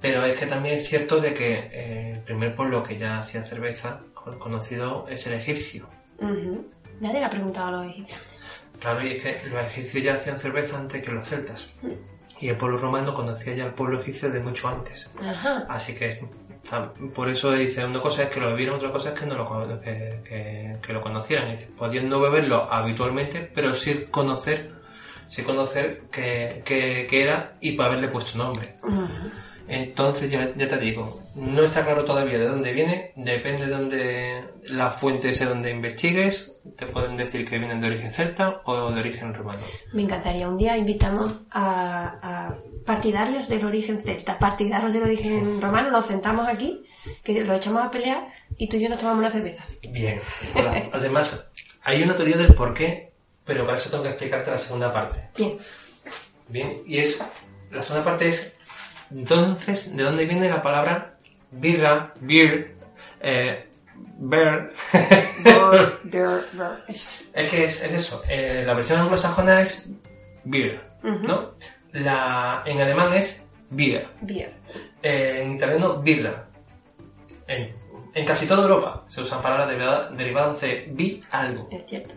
Pero es que también es cierto de que eh, el primer pueblo que ya hacía cerveza con- conocido es el egipcio. Nadie le ha preguntado a los egipcios. Claro, y es que los egipcios ya hacían cerveza antes que los celtas. Y el pueblo romano conocía ya al pueblo egipcio de mucho antes. Ajá. Así que por eso dice una cosa es que lo bebieran, otra cosa es que no lo, que, que- que lo conocieran. Dice, podían no beberlo habitualmente, pero sí conocer, sí conocer que, que- que era y para haberle puesto nombre. Entonces ya, ya te digo, no está claro todavía de dónde viene, depende de dónde la fuente sea donde investigues, te pueden decir que vienen de origen celta o de origen romano. Me encantaría. Un día invitamos a, a partidarios del origen celta, partidarios del origen romano, nos sentamos aquí, que los echamos a pelear y tú y yo nos tomamos una cerveza. Bien. Además, hay una teoría del por qué, pero para eso tengo que explicarte la segunda parte. Bien. Bien, y es, la segunda parte es, entonces, ¿de dónde viene la palabra birra, beer, eh. Eso. es que es, es eso. eh, la versión anglosajona es beer. ¿no? La, en alemán es beer. Beer. Eh, en italiano, birra. En, en casi toda Europa se usan palabras derivadas, derivadas de bi algo. Es cierto.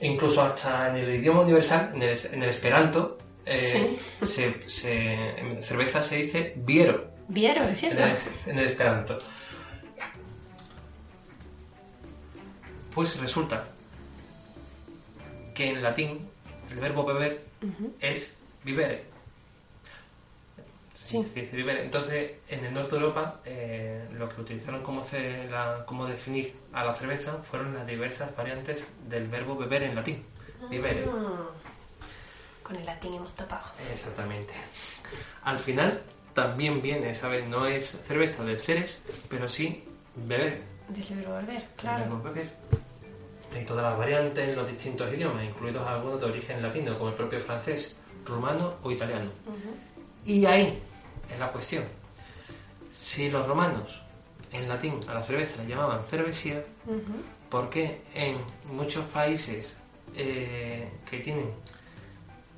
E incluso hasta en el idioma universal, en el, en el esperanto, eh, se, se- en cerveza se dice biero Biero, es en cierto. el, en el esperanto. Pues resulta que en latín el verbo beber es vivere. Sí. Se dice vivere. Entonces, en el norte de Europa, eh, lo que utilizaron como, ce- la- como definir a la cerveza fueron las diversas variantes del verbo beber en latín. Vivere. Ah. Con el latín hemos topado. Exactamente. Al final, también viene, ¿sabes? No es cerveza del ceres, pero sí beber. Del verbo beber, claro. verbo beber. Hay todas las variantes en los distintos idiomas, incluidos algunos de origen latino, como el propio francés, rumano o italiano. Y ahí es la cuestión. Si los romanos en latín a la cerveza le llamaban cervesía, Ujú. ¿por qué en muchos países eh, que tienen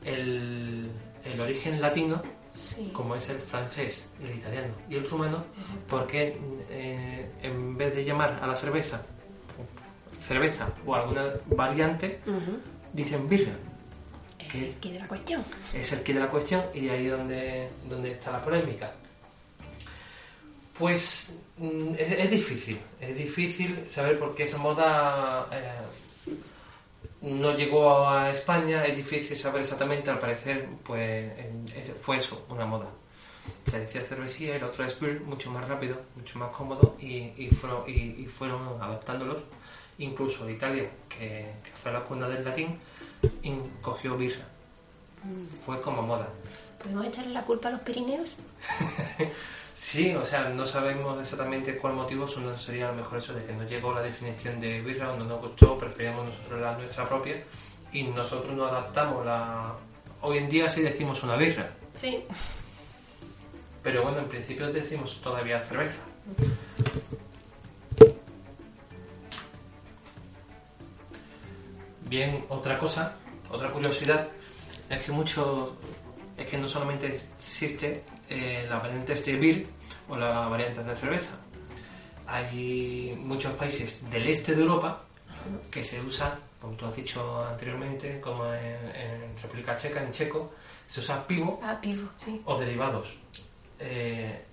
el, el origen latino, Sí. como es el francés, el italiano y el rumano, Ujú. ¿por qué eh, en vez de llamar a la cerveza cerveza o alguna variante, dicen birra? Eh, ¿Qué de la cuestión? es el que de la cuestión y ahí donde, donde está la polémica. Pues mm, es, es difícil, es difícil saber por qué esa moda eh, no llegó a España, es difícil saber exactamente, al parecer pues fue eso, una moda. Se decía cervecía, el otro es beer, mucho más rápido, mucho más cómodo y, y fueron, y, y fueron adaptándolos. Incluso Italia, que, que fue la cuna del latín, cogió birra. Fue como moda. ¿Podemos echarle la culpa a los Pirineos? Sí, o sea, no sabemos exactamente cuál motivo, solo sería a lo mejor eso de que nos llegó la definición de birra o no nos gustó, preferíamos nosotros la nuestra propia y nosotros no adaptamos la... Hoy en día sí decimos una birra, Sí. pero bueno, en principio decimos todavía cerveza. Bien, otra cosa, otra curiosidad, es que mucho, es que no solamente existe eh, la variante de beer o la variante de cerveza. Hay muchos países del este de Europa que se usa, como tú has dicho anteriormente, como en, en República Checa, en checo, se usa pivo Ah, pivo, sí. o derivados. Eh,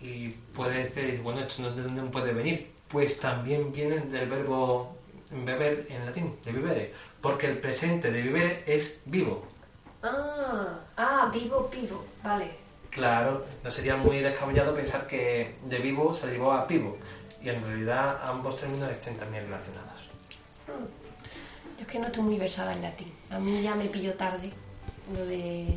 y puede decir, bueno, ¿esto de dónde puede venir? Pues también vienen del verbo beber en latín, de vivere, porque el presente de vivere es vivo. Ah, ah, vivo, pivo. Vale. Claro, no sería muy descabellado pensar que de vivo se derivó a pivo, y en realidad ambos términos estén también relacionados. Yo es que no estoy muy versada en latín. A mí ya me pilló tarde lo de...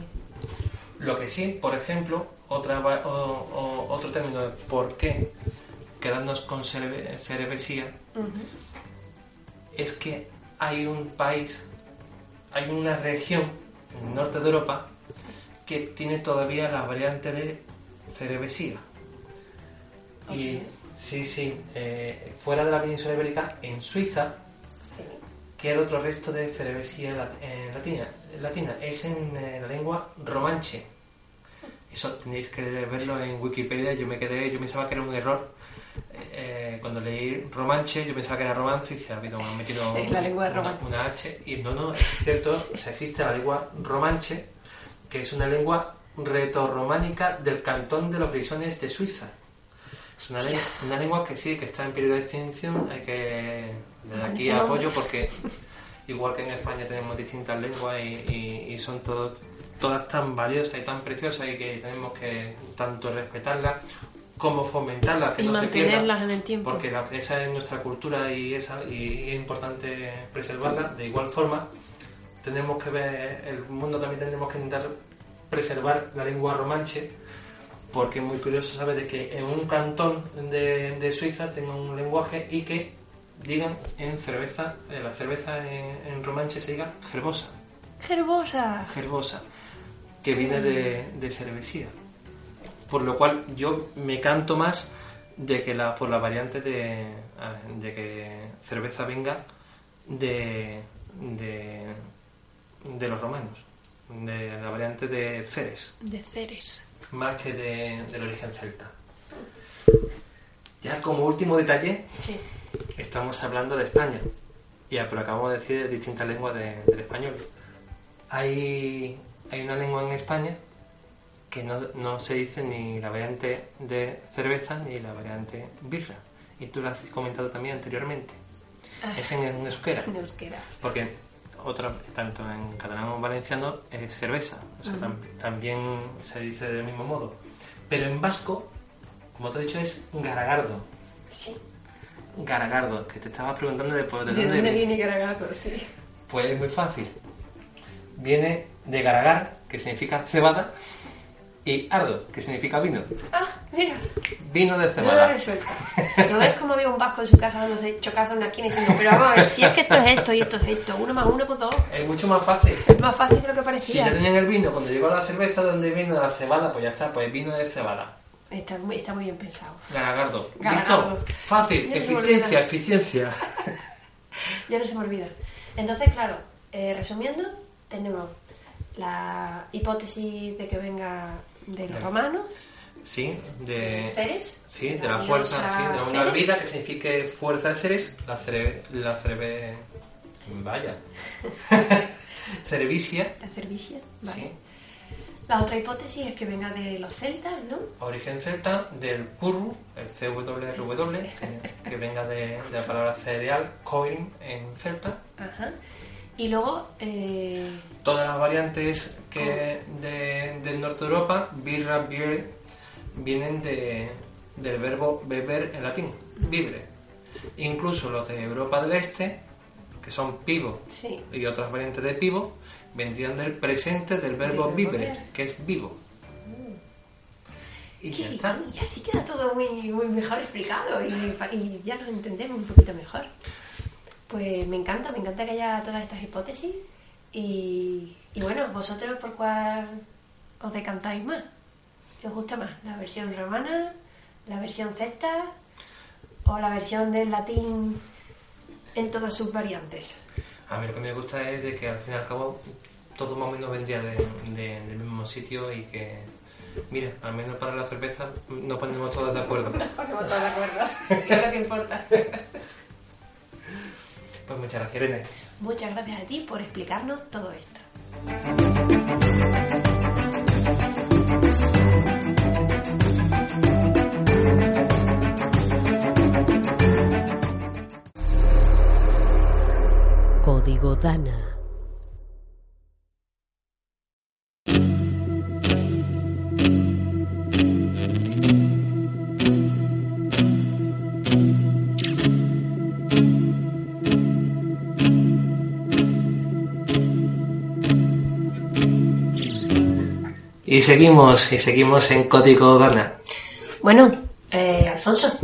Lo que sí, por ejemplo, otra, o- o- otro término de por qué quedarnos con Ujú. es que hay un país, hay una región en el norte de Europa que tiene todavía la variante de cervesía. ¿Ah, Y sí? sí, sí, eh, fuera de la península ibérica, en Suiza, Sí. queda otro resto de cervesía lat- eh, latina, latina. Es en eh, la lengua romanche. Eso tenéis que verlo en Wikipedia. Yo me quedé, yo pensaba que era un error. Cuando leí romanche, yo pensaba que era romance y se ha habido metido la lengua una, una H. Y no, no, es cierto, o sea, existe la lengua romanche, que es una lengua retorrománica del cantón de los Grisones de Suiza. Es una, len- una lengua que sí, que está en periodo de extinción. Hay que. Desde aquí apoyo porque, igual que en España tenemos distintas lenguas y, y- y son todos, todas tan valiosas y tan preciosas y que tenemos que tanto respetarlas como fomentarlas, que Y no se pierdan. mantenerlas en el tiempo. Porque la- esa es nuestra cultura y, esa, y es importante preservarla. De igual forma, tenemos que ver, el mundo también tenemos que intentar preservar la lengua romanche, porque es muy curioso saber de que en un cantón de, de Suiza tenga un lenguaje y que digan en cerveza, en la cerveza en, en romanche se diga gerbosa, Gerbosa. gerbosa, que viene de, de cervesía. Por lo cual yo me canto más de que la, por la variante de, de que cerveza venga de, de, de los romanos, de la variante de Ceres, De Ceres. más que de, del origen celta. Ya como último detalle, Sí. estamos hablando de España. Ya, pero acabamos de decir distintas lenguas de- del español. Hay, hay una lengua en España que no, no se dice ni la variante de cerveza ni la variante birra. Y tú lo has comentado también anteriormente. Ah, Es en, en euskera. en euskera. Porque otra, tanto en catalán como en valenciano es cerveza. O sea, tam- también se dice del mismo modo. Pero en vasco, como te he dicho, es garagardo. Sí. Garagardo, que te estaba preguntando de, por- de ¿De dónde dónde viene. Garagato? Sí. Pues es muy fácil. Viene de garagar, que significa cebada, y ardo, que significa vino. Ah, mira. Vino de No lo cebada. resuelta. ¿No ves cómo había un vasco en su casa dándose chocazos en una esquina diciendo, pero vamos a ver, si es que esto es esto y esto es esto, uno más uno por dos, Es mucho más fácil. es más fácil de lo que Si parecía. ya tenían el vino, cuando llegó la cerveza, donde vino la cebada, pues ya está, pues vino de cebada. Está muy, está muy bien pensado. Garagardo. Garagardo. ¿Listo? Fácil. Ya Eficiencia, eficiencia. Ya no se me olvida. Entonces, claro, eh, resumiendo, tenemos la hipótesis de que venga de los romanos, Sí, de... Ceres, Sí, de la la fuerza, sí, de una Ceres. vida que signifique fuerza de Ceres, la cere... la cerve... Vaya. Cervicia. la cervicia, ¿vale? Sí. La otra hipótesis es que venga de los celtas, ¿no? Origen celta del purru, el CWRW, que, que venga de, de la palabra cereal, coin en celta. Ajá. Y luego, eh, Todas las variantes que de, del norte de Europa, birra, beer, vienen de, del verbo beber en latín, vibre. Incluso los de Europa del Este, que son pivo sí, y otras variantes de pivo, vendrían del presente del verbo ver. que es vivo. Y ya Sí, está. y así queda todo muy, muy mejor explicado y, y ya lo entendemos un poquito mejor. Pues me encanta, me encanta que haya todas estas hipótesis y, y bueno, vosotros por cuál os decantáis más, ¿qué os gusta más? ¿La versión romana, la versión celta o la versión del latín en todas sus variantes? A mí lo que me gusta es de que al fin y al cabo todo más o menos vendría de- de- del mismo sitio y que, mira, al menos para la cerveza nos ponemos todos de acuerdo. Ponemos todos de acuerdo, que es lo que importa. Pues muchas gracias, Irene. Muchas gracias a ti por explicarnos todo esto. Código Dana. Y seguimos, y seguimos en Código Dana. Bueno, eh, Alfonso,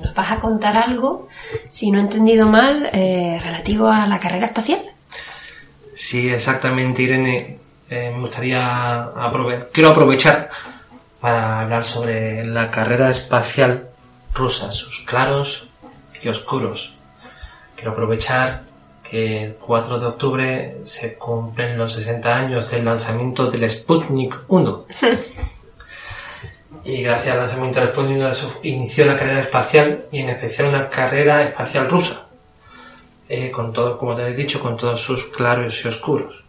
¿nos vas a contar algo, si no he entendido mal, eh, relativo a la carrera espacial? Sí, exactamente, Irene. Eh, me gustaría aprove- quiero aprovechar para hablar sobre la carrera espacial rusa, sus claros y oscuros. Quiero aprovechar que el 4 de octubre se cumplen los 60 años del lanzamiento del Sputnik 1. y gracias al lanzamiento del Sputnik 1 se inició la carrera espacial y en especial una carrera espacial rusa eh, con todo, como te he dicho, con todos sus claros y oscuros.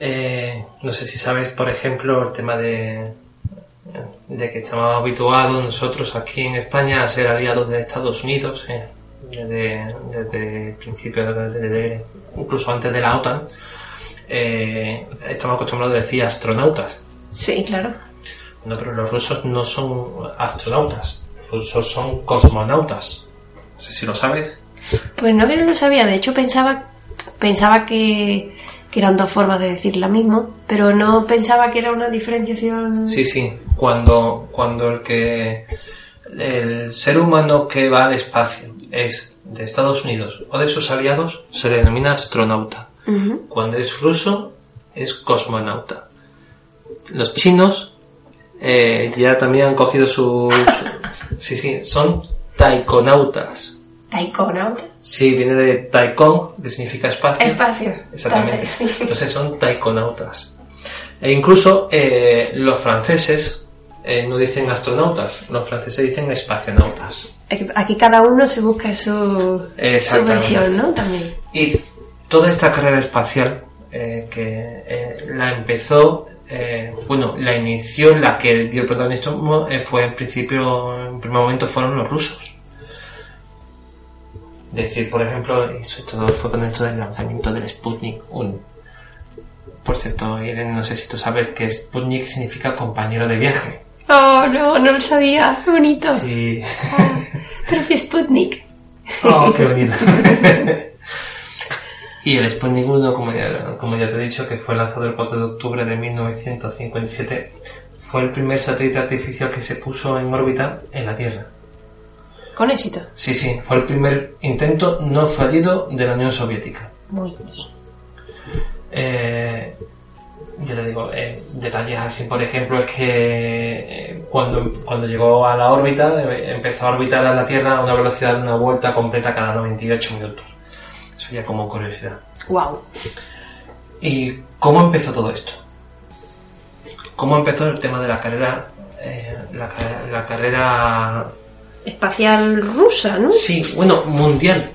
Eh, no sé si sabes, por ejemplo, el tema de, de que estamos habituados nosotros aquí en España a ser aliados de Estados Unidos, eh, desde, desde el principio, desde- incluso antes de la OTAN, estamos acostumbrados a decir astronautas. Sí, claro. No, pero los rusos no son astronautas, los rusos son cosmonautas. No sé si lo sabes. Pues no que no lo sabía, de hecho pensaba, pensaba que, que eran dos formas de decir la mismo, pero no pensaba que era una diferenciación. Sí, sí, cuando, cuando el que el ser humano que va al espacio es de Estados Unidos o de sus aliados, se le denomina astronauta. Cuando es ruso, es cosmonauta. Los chinos eh, ya también han cogido sus, Sí, sí, son taikonautas. Taikonauta. Sí, viene de taikon, que significa espacio. Espacio. Exactamente. Entonces son taikonautas. E incluso eh, los franceses eh, no dicen astronautas, los franceses dicen espacionautas. Aquí, aquí cada uno se busca su, su versión, ¿no? También. Y toda esta carrera espacial eh, que eh, la empezó, eh, bueno, la inició, la que dio el protagonismo eh, fue en principio, en primer momento fueron los rusos. Decir, por ejemplo, eso todo fue con esto del lanzamiento del Sputnik 1. Por cierto, Irene, no sé si tú sabes que Sputnik significa compañero de viaje. Oh, no, no lo sabía. Qué bonito. Sí. Propio Sputnik. Oh, qué bonito. y el Sputnik 1, como ya, como ya te he dicho, que fue lanzado el 4 de octubre de 1957, fue el primer satélite artificial que se puso en órbita en la Tierra. Con éxito. Sí, sí, fue el primer intento no fallido de la Unión Soviética. Muy bien. Eh, ya te digo, eh, detalles así, por ejemplo, es que eh, cuando, cuando llegó a la órbita, eh, empezó a orbitar a la Tierra a una velocidad de una vuelta completa cada 98 minutos. Ya como curiosidad. Wow. ¿Y cómo empezó todo esto? ¿Cómo empezó el tema de la carrera? eh, la, ca- la carrera. Espacial rusa, ¿no? Sí, bueno, mundial.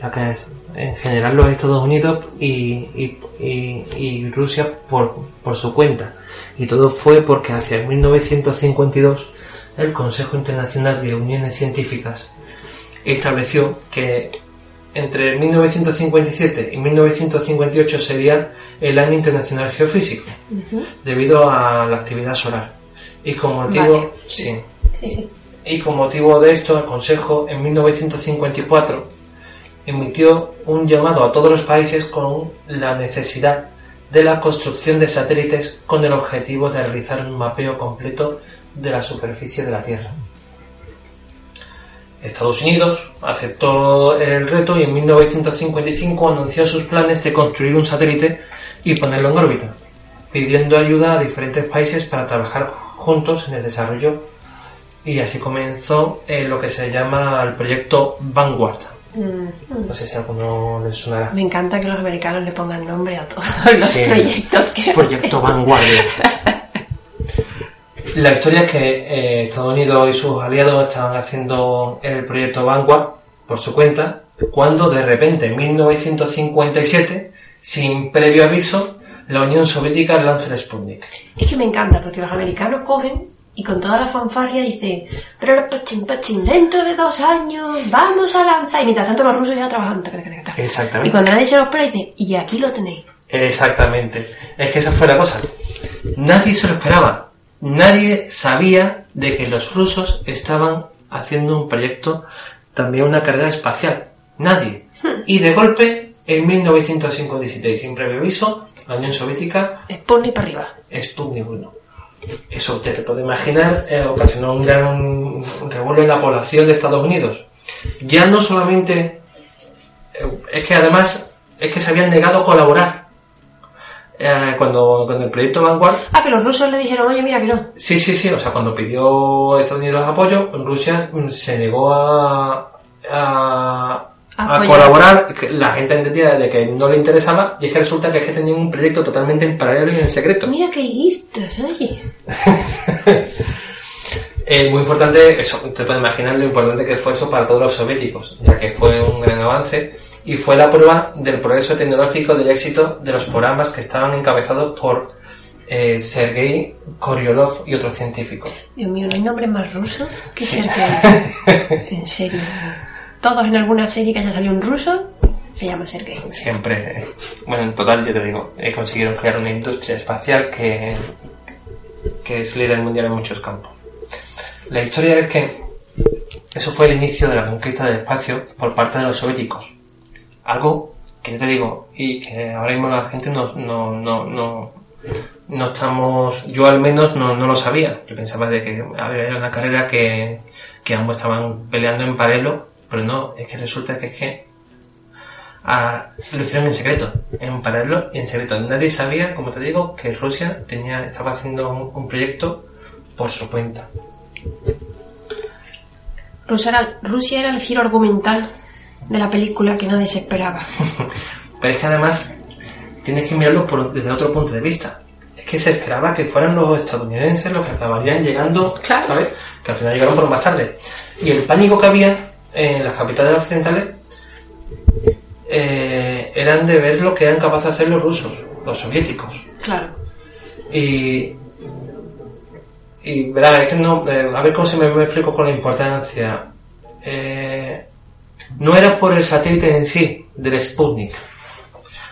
La que es, en general los Estados Unidos y, y, y- y Rusia por, por su cuenta. Y todo fue porque hacia 1952 el Consejo Internacional de Uniones Científicas estableció que entre 1957 y 1958 sería el Año Internacional Geofísico, debido a la actividad solar. Y con motivo, Vale. sí, Sí, sí. y con motivo de esto, el Consejo en 1954 emitió un llamado a todos los países con la necesidad de la construcción de satélites con el objetivo de realizar un mapeo completo de la superficie de la Tierra. Estados Unidos aceptó el reto y en 1955 anunció sus planes de construir un satélite y ponerlo en órbita, pidiendo ayuda a diferentes países para trabajar juntos en el desarrollo y así comenzó eh, lo que se llama el proyecto Vanguard. Mm, No sé si a alguno les sonará. Me encanta que los americanos le pongan nombre a todos los Sí. proyectos que Proyecto Vanguardia. La historia es que eh, Estados Unidos y sus aliados estaban haciendo el proyecto Vanguard por su cuenta, cuando de repente en 1957, sin previo aviso, la Unión Soviética lanza el Sputnik. Es que me encanta porque los americanos cogen y con toda la fanfarria dicen, pero pachín, pachín, dentro de dos años vamos a lanzar. Y mientras tanto los rusos ya trabajando. Exactamente. Y cuando nadie se lo espera dice, y aquí lo tenéis. Exactamente. Es que esa fue la cosa. Nadie se lo esperaba. Nadie sabía de que los rusos estaban haciendo un proyecto, también una carrera espacial. Nadie. Y de golpe, en 1957, sin previo aviso, la Unión Soviética Sputnik para arriba. Sputnik 1. Eso usted te puede imaginar, eh, ocasionó un gran revuelo en la población de Estados Unidos. Ya no solamente, eh, es que además, es que se habían negado a colaborar. Eh, cuando, cuando el proyecto Vanguard, Ah, que los rusos le dijeron, oye, mira que no. sí, sí, sí, o sea, cuando pidió Estados Unidos apoyo, Rusia se negó a, a, a colaborar, la gente entendía de que no le interesaba, y es que resulta que es que tenían un proyecto totalmente en paralelo y en secreto. Mira qué listos, oye. Eh, muy importante, eso, te puedes imaginar lo importante que fue eso para todos los soviéticos, ya que fue un gran avance y fue la prueba del progreso tecnológico del éxito de los programas que estaban encabezados por eh, Sergei Koryolov y otros científicos. Dios mío, no hay nombre más ruso que Sergei. en serio. Todos en alguna serie que haya salido un ruso se llama Sergei. Siempre, eh, bueno, en total, yo te digo, eh, consiguieron crear una industria espacial que, que es líder mundial en muchos campos. La historia es que eso fue el inicio de la conquista del espacio por parte de los soviéticos. Algo que yo te digo, y que ahora mismo la gente no, no, no, no, no estamos, yo al menos no, no lo sabía. Yo pensaba de que era una carrera que, que ambos estaban peleando en paralelo, pero no, es que resulta que es que ah, lo hicieron en secreto, en paralelo y en secreto. Nadie sabía, como te digo, que Rusia tenía, estaba haciendo un, un proyecto por su cuenta. Rusia era, Rusia era el giro argumental de la película que nadie se esperaba. Pero es que además tienes que mirarlo por- desde otro punto de vista. Es que se esperaba que fueran los estadounidenses los que acabarían llegando, Claro. ¿sabes? Que al final llegaron por más tarde. Y el pánico que había en las capitales occidentales eh, eran de ver lo que eran capaces de hacer los rusos, los soviéticos. Claro. Y. Y, verá, es que no. eh, a ver cómo se me, me explico con la importancia. Eh, no era por el satélite en sí, del Sputnik.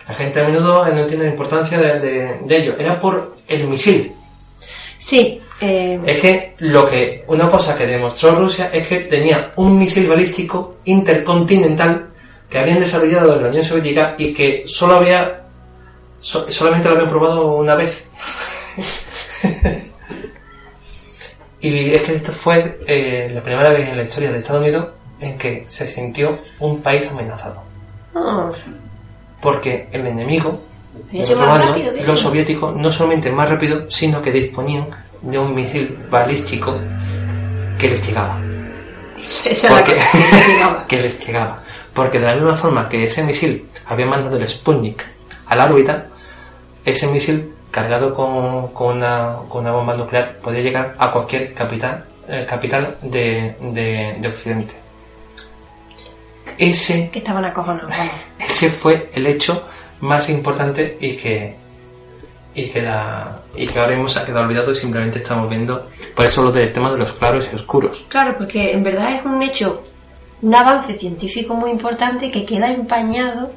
La gente a menudo no entiende la importancia de, de- de ello. Era por el misil. Sí, eh, Es que lo que. Una cosa que demostró Rusia es que tenía un misil balístico intercontinental que habían desarrollado en la Unión Soviética y que solo había. so- solamente lo habían probado una vez. y es que esto fue eh, la primera vez en la historia de Estados Unidos en que se sintió un país amenazado. Porque el enemigo, que los soviéticos, no solamente más rápido, sino que disponían de un misil balístico que les llegaba. esa es la Porque, que llegaba. que les llegaba. Porque de la misma forma que ese misil había mandado el Sputnik a la órbita, ese misil cargado con, con una, con una bomba nuclear podía llegar a cualquier capital, eh, capital de, de, de Occidente. Ese, Que estaban acojonados, vamos. ese fue el hecho más importante y que y que la y que ahora mismo se ha quedado olvidado y simplemente estamos viendo por eso lo del tema de los claros y oscuros Claro, porque en verdad es un hecho, un avance científico muy importante que queda empañado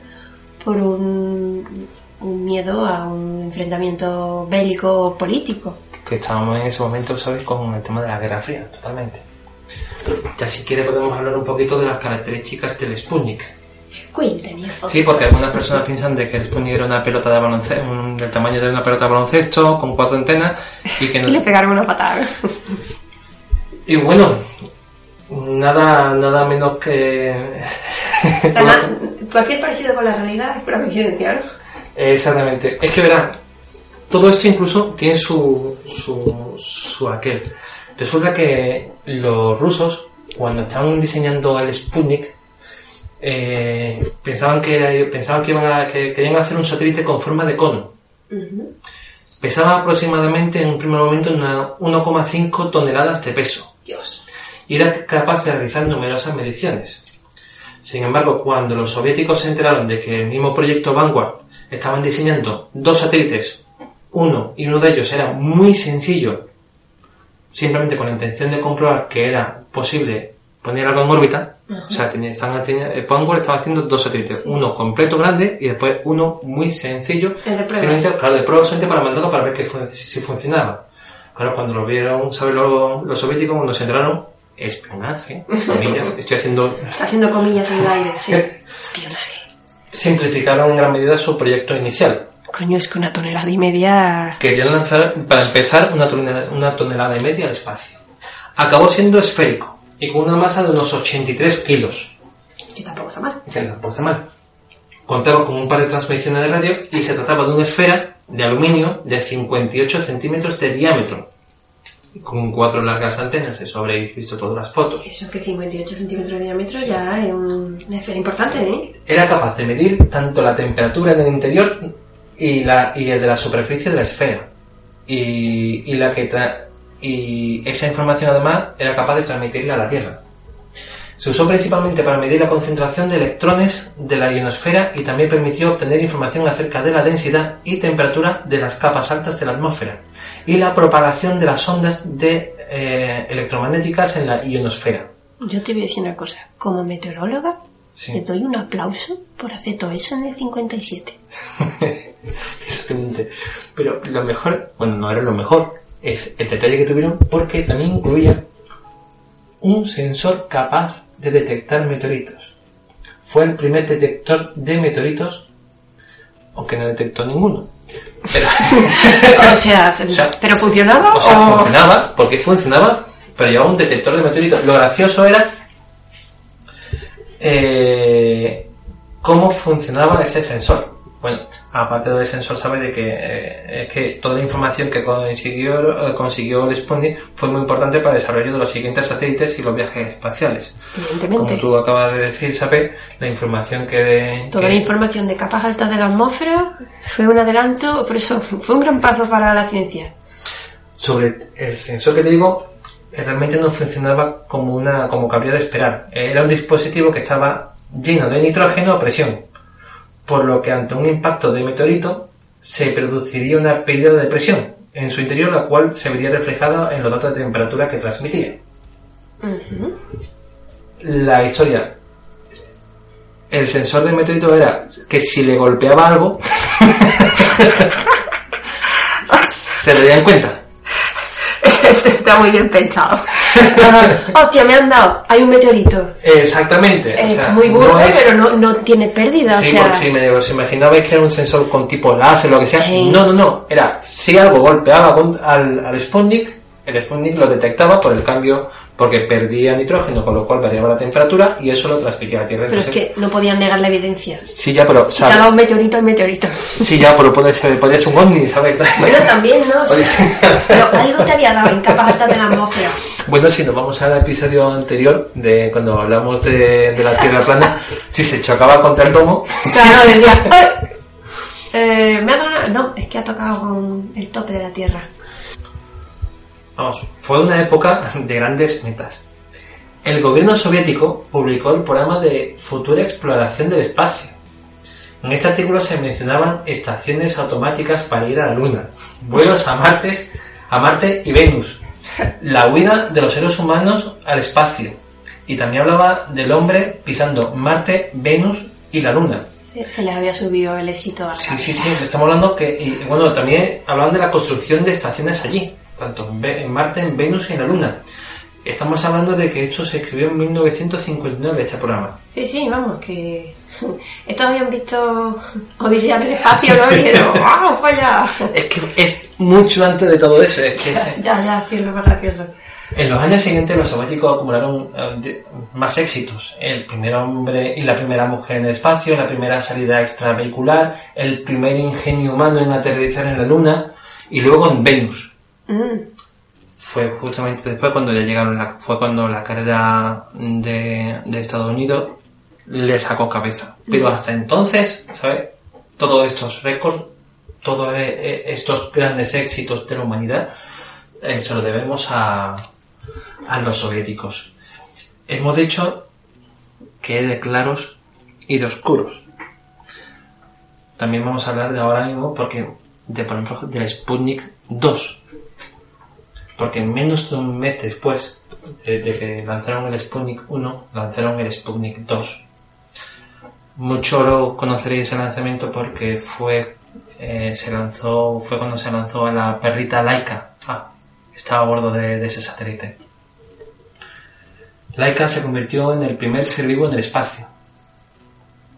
por un, un miedo a un enfrentamiento bélico político. que estábamos en ese momento, ¿sabes? Con el tema de la Guerra Fría, totalmente. Ya si quiere podemos hablar un poquito de las características del Sputnik. Cuéntame. Sí, porque algunas personas piensan de que el Sputnik era una pelota de baloncesto, del tamaño de una pelota de baloncesto, con cuatro antenas, y que Y le no... pegaron una patada. Y bueno, nada, nada menos que... O sea, na- cualquier parecido con la realidad es pura coincidencia, ¿no? Exactamente. Es que verán, todo esto incluso tiene su, su, su aquel. Resulta que los rusos, cuando estaban diseñando el Sputnik, eh, pensaban que pensaban que iban a, que querían hacer un satélite con forma de cono. Pesaba aproximadamente en un primer momento una 1,5 toneladas de peso Dios. y era capaz de realizar numerosas mediciones. Sin embargo, cuando los soviéticos se enteraron de que el mismo proyecto Vanguard estaban diseñando dos satélites, uno y uno de ellos era muy sencillo, simplemente con la intención de comprobar que era posible poner algo en órbita, o sea, tenía- estaban haciendo- eh, Vanguard estaba haciendo dos satélites, uno completo grande y después uno muy sencillo, El de prueba. simplemente, claro, de prueba solamente para mandarlo para ver que fun- si si funcionaba. Claro, cuando lo vieron, ¿sabes? Los, los soviéticos, cuando se enteraron, espionaje, comillas, estoy haciendo, Está haciendo comillas en el aire, sí. Espionaje. simplificaron en gran medida su proyecto inicial. Coño, es que una tonelada y media... Querían lanzar, para empezar, una tonelada, una tonelada y media al espacio. Acabó siendo esférico y con una masa de unos 83 kilos. Que tampoco está mal. que tampoco está mal. Contaba con un par de transmisiones de radio y se trataba de una esfera de aluminio de 58 centímetros de diámetro, con cuatro largas antenas, eso habréis visto todas las fotos. Eso que 58 centímetros de diámetro ya es un- una esfera importante, ¿eh? Era capaz de medir tanto la temperatura en el interior y, la, y el de la superficie de la esfera. Y, y la que tra- y esa información además era capaz de transmitirla a la Tierra. Se usó principalmente para medir la concentración de electrones de la ionosfera y también permitió obtener información acerca de la densidad y temperatura de las capas altas de la atmósfera y la propagación de las ondas de, eh, electromagnéticas en la ionosfera. Yo te voy a decir una cosa. Como meteoróloga, Sí. le doy un aplauso por hacer todo eso en el 57. Exactamente. Pero lo mejor, bueno, no era lo mejor, es el detalle que tuvieron porque también incluía un sensor capaz de detectar meteoritos. Fue el primer detector de meteoritos, aunque no detectó ninguno. Pero, o, sea, sea, ¿pero funcionaba o sea, o...? funcionaba, porque funcionaba, pero llevaba un detector de meteoritos. Lo gracioso era eh, cómo funcionaba ese sensor. Bueno, aparte del sensor sabe de que eh, es que toda la información que consiguió, eh, consiguió Sputnik fue muy importante para el desarrollo de los siguientes satélites y los viajes espaciales. Evidentemente. Como tú acabas de decir, sabe la información que... Toda que- la información de capas altas de la atmósfera fue un adelanto, por eso fue un gran paso para la ciencia. sobre el sensor que te digo, realmente no funcionaba como una como cabría de esperar. Era un dispositivo que estaba lleno de nitrógeno a presión, por lo que ante un impacto de meteorito se produciría una pérdida de presión en su interior, la cual se vería reflejada en los datos de temperatura que transmitía. La historia. El sensor del meteorito era que si le golpeaba algo, se darían cuenta. Está muy bien pensado. Hostia, me han dado. Hay un meteorito. Exactamente. o Es sea, muy no es- pero no, no tiene pérdida. Sí, o sea, si me os imaginabais que era un sensor con tipo láser o lo que sea. Sí. No, no, no. Era si algo golpeaba con- al, al Sputnik, el Sputnik lo detectaba por el cambio, porque perdía nitrógeno, con lo cual variaba la temperatura y eso lo transmitía a la Tierra. pero es que no podían negar la evidencia. Sí, ya, pero. Dado un meteorito, el meteorito. Sí, ya, pero ser, podría ser un ovni, ¿sabes? Bueno, también, ¿no? Sí. Pero algo te había dado en capas altas de la atmósfera. Bueno, si nos vamos al episodio anterior, de cuando hablamos de, de la Tierra plana, si se chocaba contra el domo, Claro, decía, "Ay, eh, me ha dado una... No, es que ha tocado con el tope de la Tierra. Vamos, fue una época de grandes metas. El gobierno soviético publicó el programa de futura exploración del espacio. En este artículo se mencionaban estaciones automáticas para ir a la Luna, vuelos a Marte, a Marte y Venus, la huida de los seres humanos al espacio, y también hablaba del hombre pisando Marte, Venus y la Luna. Se, se les había subido el éxito a la Sí, sí, sí, estamos hablando que, y, bueno, también hablaban de la construcción de estaciones allí, tanto en, Marte, en Venus y en la Luna. Estamos hablando de que esto se escribió en 1959, este programa. Sí, sí, vamos, que estos habían visto Odisea en el espacio, ¿no? Y dijeron, ¡vamos allá! Es que es mucho antes de todo eso. Es que es- Ya, ya, sí, es lo más gracioso. en los años siguientes los soviéticos acumularon eh, más éxitos. El primer hombre y la primera mujer en el espacio, la primera salida extravehicular, el primer ingenio humano en aterrizar en la Luna y luego en Venus. Mm, fue justamente después cuando ya llegaron la, fue cuando la carrera de, de Estados Unidos le sacó cabeza. Pero hasta entonces sabes todos estos récords todos eh, eh, estos grandes éxitos de la humanidad eh, se lo debemos a, a los soviéticos. Hemos dicho que de claros y de oscuros. También vamos a hablar de ahora mismo porque de por ejemplo del Sputnik 2 porque menos de un mes después de, que lanzaron el Sputnik 1, lanzaron el Sputnik 2. Mucho lo conoceréis el lanzamiento porque fue eh, se lanzó fue cuando se lanzó a la perrita Laika. Ah, estaba a bordo de, ese satélite. Laika se convirtió en el primer ser vivo en el espacio.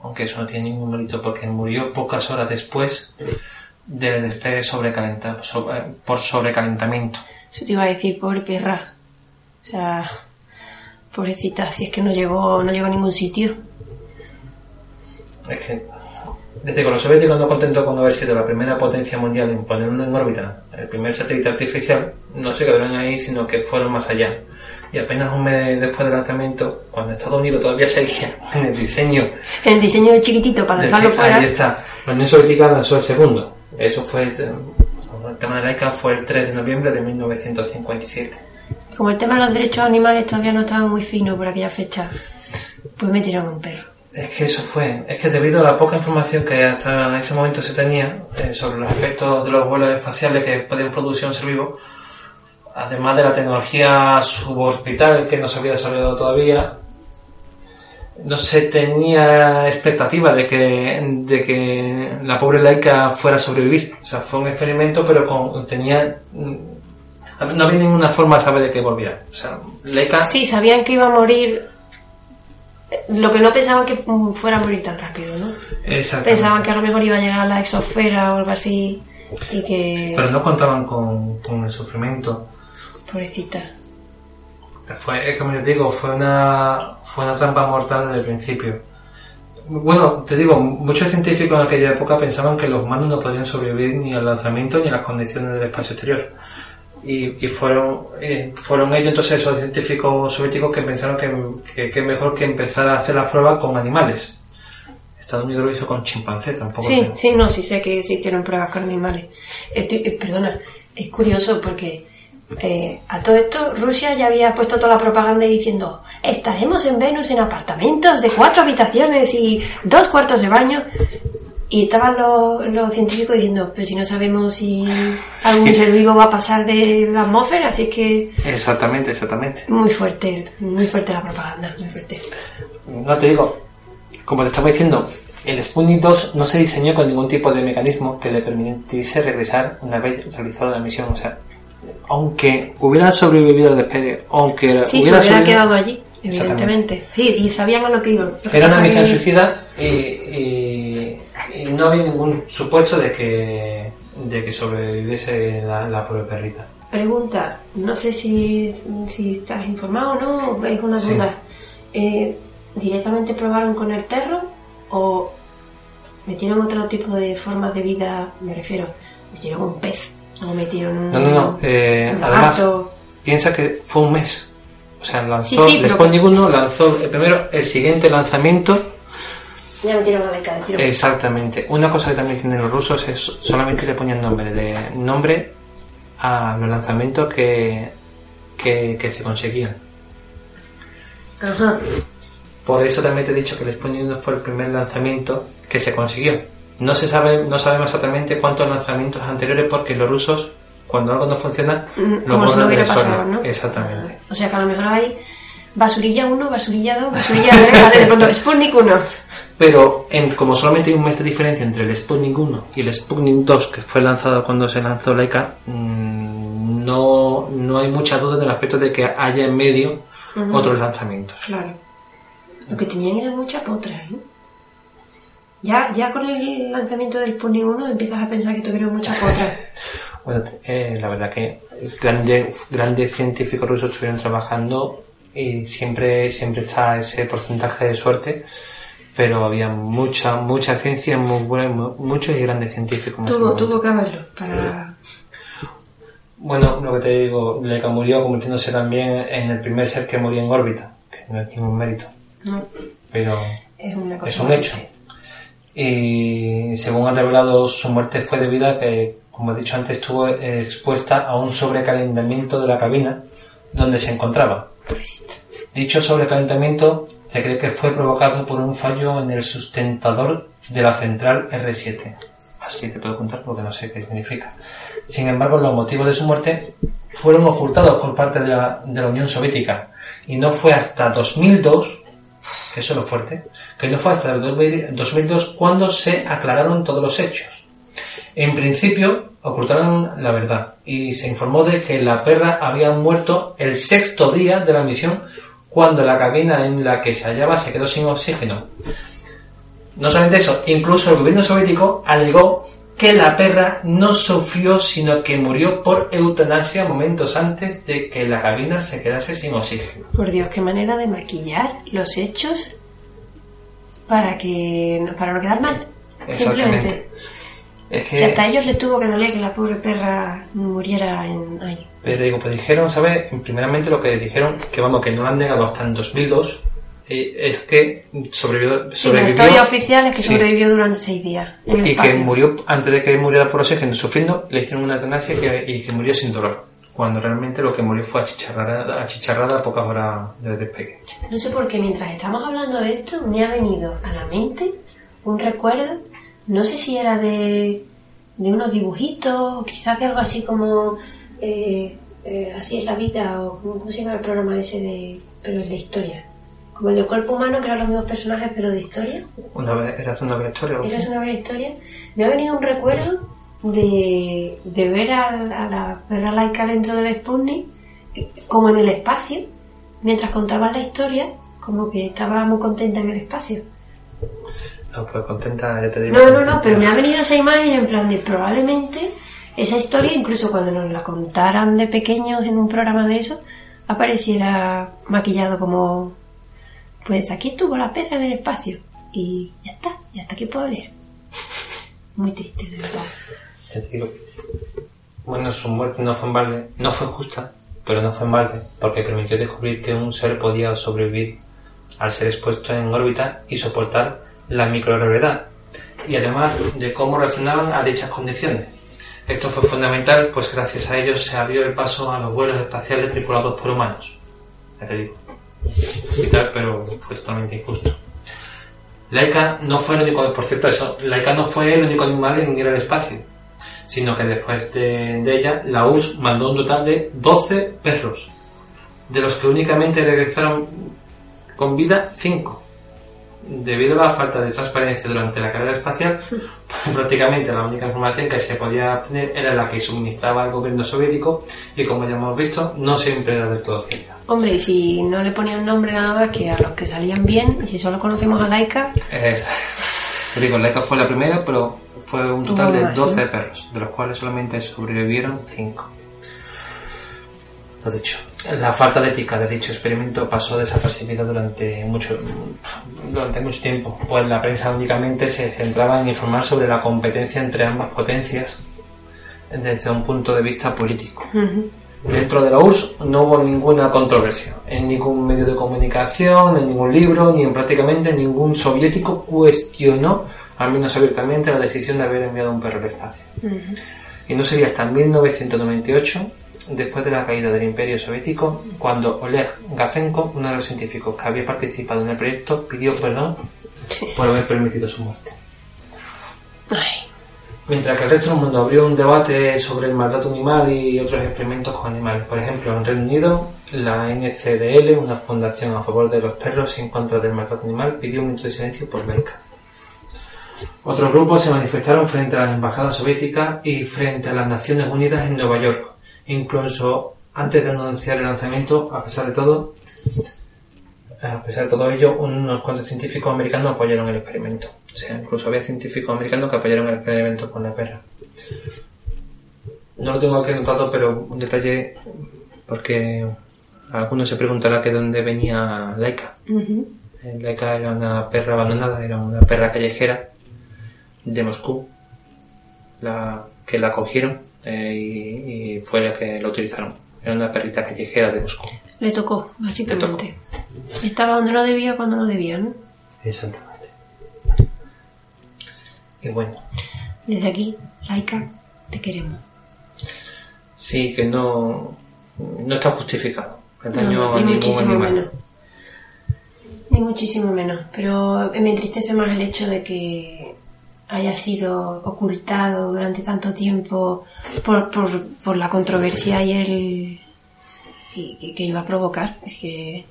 Aunque eso no tiene ningún mérito porque murió pocas horas después del despegue sobrecalenta- sobre- por sobrecalentamiento. Eso te iba a decir, pobre perra. O sea, pobrecita, si es que no llegó, no llegó a ningún sitio. Es que desde que los soviéticos no contentos con haber sido la primera potencia mundial en poner en órbita el primer satélite artificial, no se quedaron ahí, sino que fueron más allá. Y apenas un mes después del lanzamiento, cuando Estados Unidos todavía seguía en el diseño El diseño del chiquitito para lanzarlo fuera. ahí está. La Unión Soviética lanzó el segundo. Eso fue, el tema de Laika fue el 3 de noviembre de 1957. Como el tema de los derechos animales todavía no estaba muy fino por aquella fecha, pues me tiraron un perro. Es que eso fue, es que debido a la poca información que hasta ese momento se tenía eh, sobre los efectos de los vuelos espaciales que podían producir un ser vivo, además de la tecnología suborbital que no se había desarrollado todavía, no se tenía expectativa de que, de que la pobre laica fuera a sobrevivir. O sea, fue un experimento, pero con, tenía, mm, no había ninguna forma de saber de que volviera. O sea, laica Sí, sabían que iba a morir. Lo que no pensaban que fuera a morir tan rápido, ¿no? Pensaban que a lo mejor iba a llegar a la exosfera o algo así y que... Pero no contaban con, con el sufrimiento. Pobrecita. Fue, eh, como les digo, fue una, fue una trampa mortal desde el principio. Bueno, te digo, muchos científicos en aquella época pensaban que los humanos no podrían sobrevivir ni al lanzamiento ni a las condiciones del espacio exterior. Y, y fueron, eh, fueron ellos entonces esos científicos soviéticos que pensaron que, que, que mejor que empezar a hacer las pruebas con animales. Estados Unidos lo hizo con chimpancés, tampoco. Sí, creo. sí, no, sí sé que se hicieron pruebas con animales. Estoy, eh, perdona, es curioso porque eh, a todo esto Rusia ya había puesto toda la propaganda diciendo estaremos en Venus en apartamentos de cuatro habitaciones y dos cuartos de baño. Y estaban los, los científicos diciendo, pero si no sabemos si algún ser vivo va a pasar de la atmósfera, así que Exactamente, exactamente. muy fuerte, muy fuerte la propaganda, muy fuerte. No te digo, como te estaba diciendo, el Sputnik 2 no se diseñó con ningún tipo de mecanismo que le permitiese regresar una vez realizada la misión. O sea, aunque hubiera sobrevivido al despegue, aunque Sí, se hubiera hubiera sobrevivido- quedado allí, evidentemente. Sí, y sabían a lo que iban. Era una misión suicida y, y- y no había ningún supuesto de que, de que sobreviviese la, la pobre perrita. Pregunta, no sé si, si estás informado o no, es una Sí. duda. Eh, ¿Directamente probaron con el perro o metieron otro tipo de formas de vida? Me refiero, metieron un pez o metieron un. No, no, no. eh, además, piensa que fue un mes. O sea, lanzó, Sí, sí, 1 lanzó el primero, el siguiente lanzamiento Ya metieron a la de tiro. Exactamente. Una cosa que también tienen los rusos es solamente le ponían nombre, de nombre a los lanzamientos que, que, que se conseguían. Ajá. Por eso también te he dicho que el 1 fue el primer lanzamiento que se consiguió. No se sabe, no sabemos exactamente cuántos lanzamientos anteriores porque los rusos, cuando algo no funciona, Mm, lo Como si no. Exactamente. O sea que a lo mejor hay basurilla 1, basurilla 2, basurilla 3, de pronto Sputnik 1. Pero en- como solamente hay un mes de diferencia entre el Sputnik 1 y el Sputnik 2, que fue lanzado cuando se lanzó Laika, mm, no, no hay mucha duda en el aspecto de que haya en medio Ujú. otros lanzamientos. Claro. Lo que tenían era mucha potra, ¿eh? Ya, ya con el lanzamiento del Pony 1 empiezas a pensar que tuvieron mucha potra. Bueno, eh, la verdad que grandes, grandes científicos rusos estuvieron trabajando y siempre, siempre está ese porcentaje de suerte, pero había mucha, mucha ciencia, muy buena, mu- muchos y grandes científicos. tuvo, tuvo que haberlo para... Bueno, lo que te digo, Leica murió convirtiéndose también en el primer ser que murió en órbita, que no es ningún mérito, No, pero es una cosa es un muy hecho. triste. Y según han revelado, su muerte fue debida a que, como he dicho antes, estuvo expuesta a un sobrecalentamiento de la cabina donde se encontraba. Dicho sobrecalentamiento se cree que fue provocado por un fallo en el sustentador de la central R7. Así te puedo contar porque no sé qué significa. Sin embargo, los motivos de su muerte fueron ocultados por parte de la Unión Soviética. Y no fue hasta 2002, que eso es lo fuerte, que no fue hasta el 2002 cuando se aclararon todos los hechos. En principio, ocultaron la verdad y se informó de que la perra había muerto el sexto día de la misión cuando la cabina en la que se hallaba se quedó sin oxígeno. No solamente eso, incluso el gobierno soviético alegó que la perra no sufrió, sino que murió por eutanasia momentos antes de que la cabina se quedase sin oxígeno. Por Dios, qué manera de maquillar los hechos para que para no quedar mal. Exactamente. Simplemente. Es Si hasta a que, ellos les tuvo que doler que la pobre perra muriera en ahí. pero digo, pues dijeron, ¿sabes? Primeramente lo que dijeron, que vamos, que no lo han negado hasta en 2002, eh, es que sobrevivió, Sí, la sobrevivió historia oficial es que Sí. sobrevivió durante seis días. en y que murió antes de que muriera por oxígeno sufriendo le hicieron una eutanasia y que, que murió sin dolor cuando realmente lo que murió fue achicharrada, achicharrada a pocas horas del despegue No sé por qué mientras estamos hablando de esto me ha venido a la mente un recuerdo, no sé si era de, de unos dibujitos o quizás de algo así como eh, eh, Así es la vida o ¿cómo se llama el programa ese de... pero el de historia? Como el del cuerpo humano que eran los mismos personajes pero de historia. una vez era hace una breve historia es una buena historia. Me ha venido un recuerdo de, de ver a, a la perra laica dentro del Sputnik, como en el espacio, mientras contaban la historia, como que estaba muy contenta en el espacio. no pues contenta ya te digo No, no, no, pero me ha venido esa imagen en plan de probablemente esa historia, incluso cuando nos la contaran de pequeños en un programa de eso, apareciera maquillado como, pues aquí estuvo la perra en el espacio. y ya está, y hasta aquí puedo leer. Muy triste, de verdad. Bueno, su muerte no fue en balde, no fue justa, pero no fue en balde, porque permitió descubrir que un ser podía sobrevivir al ser expuesto en órbita y soportar la microgravedad, y además de cómo reaccionaban a dichas condiciones. Esto fue fundamental, pues gracias a ello se abrió el paso a los vuelos espaciales tripulados por humanos. Ya te digo. Vital, pero fue totalmente injusto. Laika no fue el único, por cierto, eso, Laika no fue el único animal en ir al espacio, sino que después de, de ella, la URSS mandó un total de 12 perros, de los que únicamente regresaron con vida 5. Debido a la falta de transparencia durante la carrera espacial, prácticamente la única información que se podía obtener era la que suministraba el gobierno soviético y como ya hemos visto, no siempre era del todo cierta. Hombre, y si no le ponían nombre nada más que a los que salían bien, y si solo conocemos a Laika, Es, te digo, Laika fue la primera, pero fue un total de imagino. 12 perros, de los cuales solamente sobrevivieron 5. Lo dicho, la falta de ética de dicho experimento pasó desapercibida durante mucho, durante mucho tiempo, pues la prensa únicamente se centraba en informar sobre la competencia entre ambas potencias desde un punto de vista político. ujú, Dentro de la URSS no hubo ninguna controversia. En ningún medio de comunicación, en ningún libro, ni en prácticamente ningún soviético cuestionó, al menos abiertamente, la decisión de haber enviado un perro al espacio. ujú. Y no sería hasta 1998, después de la caída del Imperio Soviético, cuando Oleg Gazenko, uno de los científicos que había participado en el proyecto, pidió perdón Sí. por haber permitido su muerte. Ay, Mientras que el resto del mundo abrió un debate sobre el maltrato animal y otros experimentos con animales. Por ejemplo, en Reino Unido, la NCDL, una fundación a favor de los perros y en contra del maltrato animal, pidió un minuto de silencio por Laika. Otros grupos se manifestaron frente a las embajadas soviéticas y frente a las Naciones Unidas en Nueva York. Incluso antes de anunciar el lanzamiento, a pesar de todo, a pesar de todo ello, unos cuantos científicos americanos apoyaron el experimento. O sea, incluso había científicos americanos que apoyaron el experimento con la perra. No lo tengo aquí anotado, pero un detalle, porque algunos se preguntará que dónde venía Laika. Eh, Laika era una perra abandonada, era una perra callejera de Moscú, la que la cogieron eh, y, y fue la que la utilizaron. Era una perrita callejera de Moscú. Le tocó, básicamente. Estaba donde no debía cuando no debía, ¿no? Exactamente. Y bueno, Desde aquí, Laika, te queremos. sí que no, no está justificado el daño No, a ni ningún animal. menos. Ni muchísimo menos. Pero me entristece más el hecho de que haya sido ocultado durante tanto tiempo por, por, por la controversia y el y que, que iba a provocar. Es que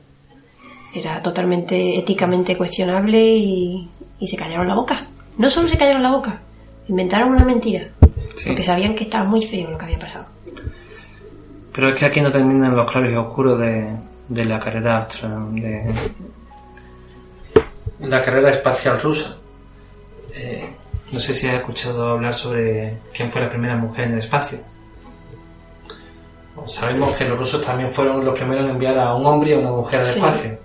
era totalmente éticamente cuestionable y, y se callaron la boca. No solo se callaron la boca, inventaron una mentira. Sí. Porque sabían que estaba muy feo lo que había pasado. Pero es que aquí no terminan los claros y oscuros de, de la carrera astra, de la carrera espacial rusa. Eh, no sé si has escuchado hablar sobre quién fue la primera mujer en el espacio. Sabemos que los rusos también fueron los primeros en enviar a un hombre y a una mujer al Sí. espacio.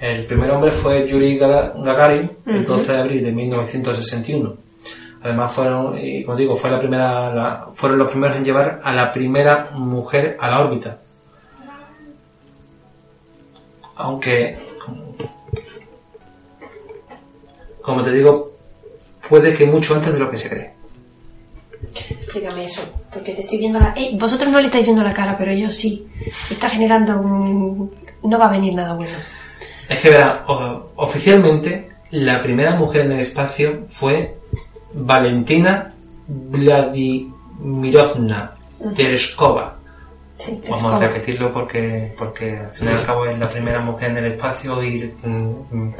El primer hombre fue Yuri Gaga- Gagarin, el Ujú. 12 de abril de 1961. Además fueron, y como digo, fue la primera, la- fueron los primeros en llevar a la primera mujer a la órbita. Aunque, como te digo, puede que mucho antes de lo que se cree. Explícame eso, porque te estoy viendo la... Eh, vosotros no le estáis viendo la cara, pero yo sí. Está generando un... No va a venir nada bueno. Es que verá, oficialmente la primera mujer en el espacio fue Valentina Vladimirovna Tereshkova. Sí, Vamos a repetirlo porque, porque al fin y al cabo es la primera mujer en el espacio y mm, mm,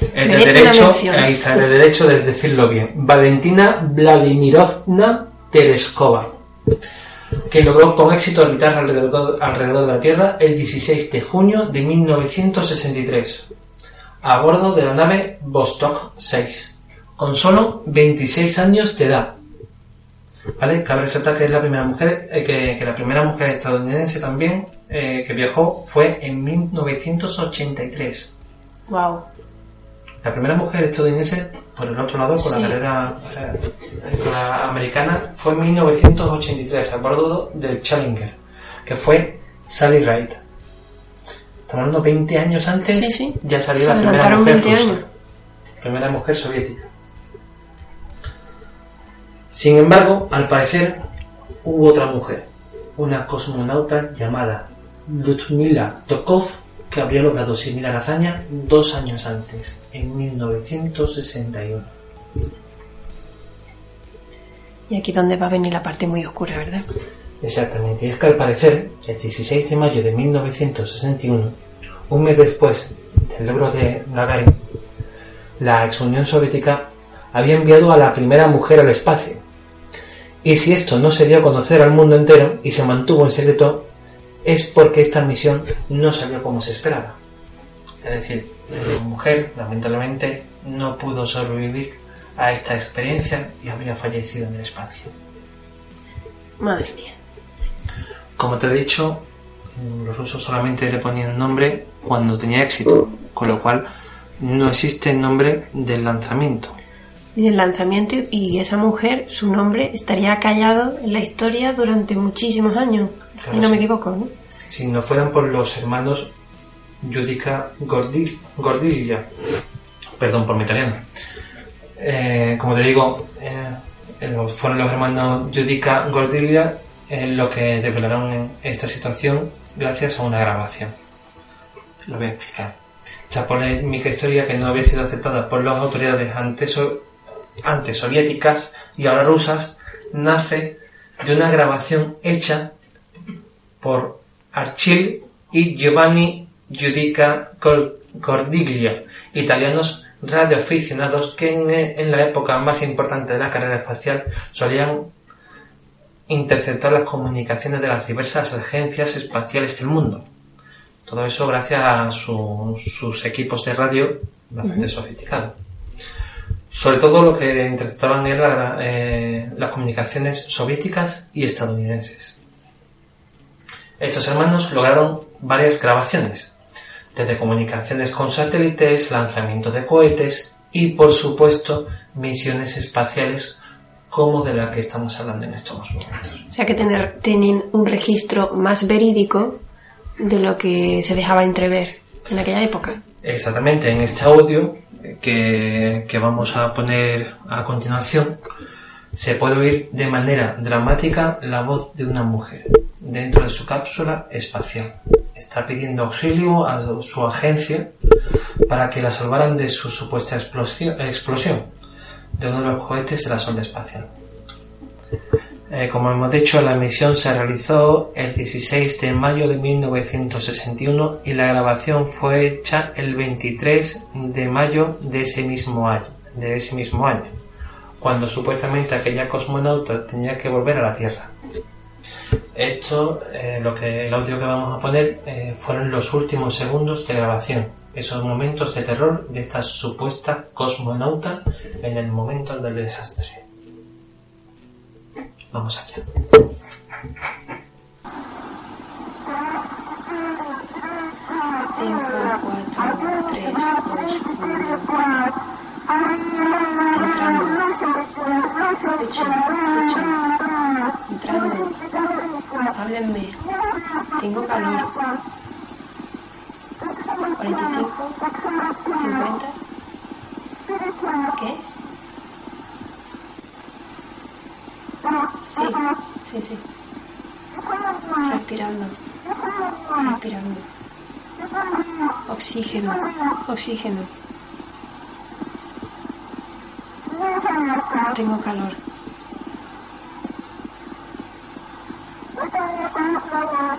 de una derecho, ahí está, es de derecho de decirlo bien. Valentina Vladimirovna Tereshkova, que logró con éxito orbitar alrededor, alrededor de la Tierra el 16 de junio de 1963, a bordo de la nave Vostok 6, con solo 26 años de edad. ¿Vale? Cabe resaltar que es la primera mujer, eh, que, que la primera mujer estadounidense también eh, que viajó fue en 1983. Wow. ¿De La primera mujer estadounidense, por el otro lado, por Sí. la carrera la americana, fue en 1983, a bordo del Challenger, que fue Sally Ride. Estamos hablando 20 años antes, Sí, sí. ya salió Se la primera mujer 20 rusa. Primera mujer soviética. Sin embargo, al parecer, hubo otra mujer, una cosmonauta llamada Ludmila Tokov, que habría logrado similar hazaña dos años antes, en 1961. Y aquí donde va a venir la parte muy oscura, ¿verdad? Exactamente, y es que al parecer, el 16 de mayo de 1961, un mes después del logro de Gagarin, la ex Unión Soviética había enviado a la primera mujer al espacio. Y si esto no se dio a conocer al mundo entero y se mantuvo en secreto, es porque esta misión no salió como se esperaba. Es decir, la mujer, lamentablemente, no pudo sobrevivir a esta experiencia y habría fallecido en el espacio. Madre mía. Como te he dicho, los rusos solamente le ponían nombre cuando tenía éxito, con lo cual no existe nombre del lanzamiento. Y del lanzamiento y esa mujer, su nombre estaría callado en la historia durante muchísimos años. Claro, y no me equivoco, ¿no? Si no fueran por los hermanos Judica Gordi- Gordilla, perdón por mi italiano. Eh, como te digo, eh, eh, fueron los hermanos Judica Gordilla eh, lo que develaron esta situación gracias a una grabación. Lo voy a explicar. Esta polémica historia que no había sido aceptada por las autoridades antes, so- antes soviéticas y ahora rusas nace de una grabación hecha por Archil y Giovanni Giudica Cor- Cordiglia, italianos radioaficionados que en, en la época más importante de la carrera espacial solían interceptar las comunicaciones de las diversas agencias espaciales del mundo. Todo eso gracias a su- sus equipos de radio bastante sofisticados. Sobre todo lo que interceptaban eran eh, las comunicaciones soviéticas y estadounidenses. Estos hermanos lograron varias grabaciones, desde comunicaciones con satélites, lanzamiento de cohetes y, por supuesto, misiones espaciales como de la que estamos hablando en estos momentos. O sea que tener, tienen un registro más verídico de lo que se dejaba entrever en aquella época. Exactamente, en este audio que, que vamos a poner a continuación, se puede oír de manera dramática la voz de una mujer dentro de su cápsula espacial. Está pidiendo auxilio a su agencia para que la salvaran de su supuesta explosión, explosión de uno de los cohetes de la sonda espacial. Eh, como hemos dicho, la misión se realizó el 16 de mayo de 1961 y la grabación fue hecha el 23 de mayo de ese mismo año, de ese mismo año, cuando supuestamente aquella cosmonauta tenía que volver a la Tierra. Esto, eh, lo que el audio que vamos a poner, eh, fueron los últimos segundos de grabación, esos momentos de terror de esta supuesta cosmonauta en el momento del desastre. Vamos allá. 5, 4, 3, 2, 1. Entrando. Entrando. Háblenme. Tengo calor. 45, 50. ¿Qué? Sí, sí, sí. Respirando. Respirando. Oxígeno, oxígeno. Tengo calor.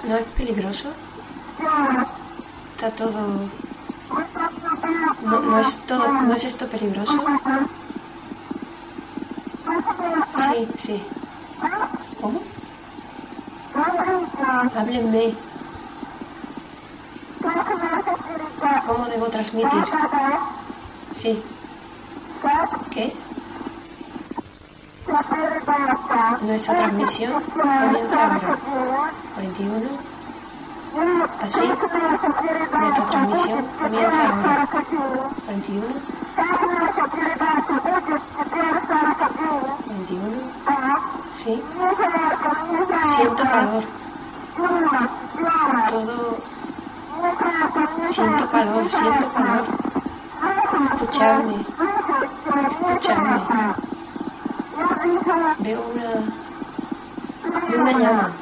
¿No es peligroso? Está todo... No, no es todo... ¿No es esto peligroso? Sí, sí. ¿Cómo? Háblenme. ¿Cómo debo transmitir? Sí. ¿Qué? Nuestra transmisión comienza ahora. 41. Así. Nuestra transmisión comienza ahora. 41. 21. Sí. Siento calor. Todo. Siento calor, siento calor. Escucharme. Escucharme. Veo una. Veo una llama.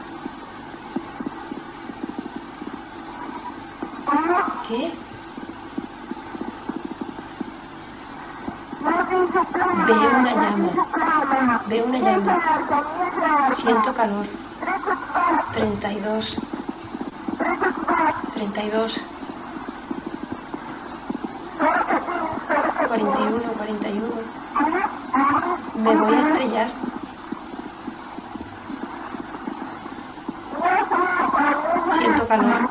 ¿Qué? Veo una llama. Veo una llama. Siento calor. 32. 32. 41, 41. Me voy a estrellar. Siento calor.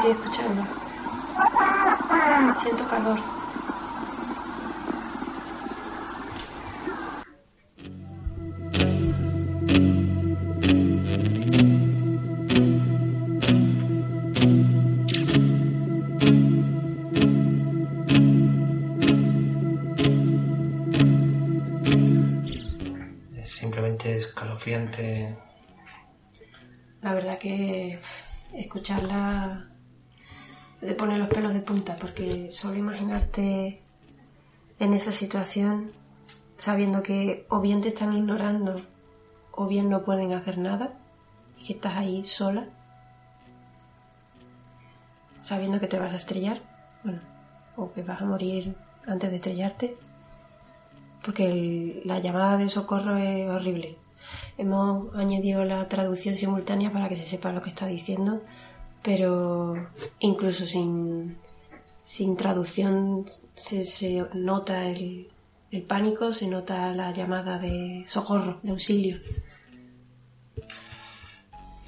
Estoy escuchando. Siento calor. Es simplemente escalofriante. La verdad que escucharla te los pelos de punta porque solo imaginarte en esa situación sabiendo que o bien te están ignorando o bien no pueden hacer nada y que estás ahí sola sabiendo que te vas a estrellar bueno o que vas a morir antes de estrellarte porque la llamada de socorro es horrible. Hemos añadido la traducción simultánea para que se sepa lo que está diciendo, pero incluso sin, sin traducción se, se nota el, el pánico, se nota la llamada de socorro, de auxilio.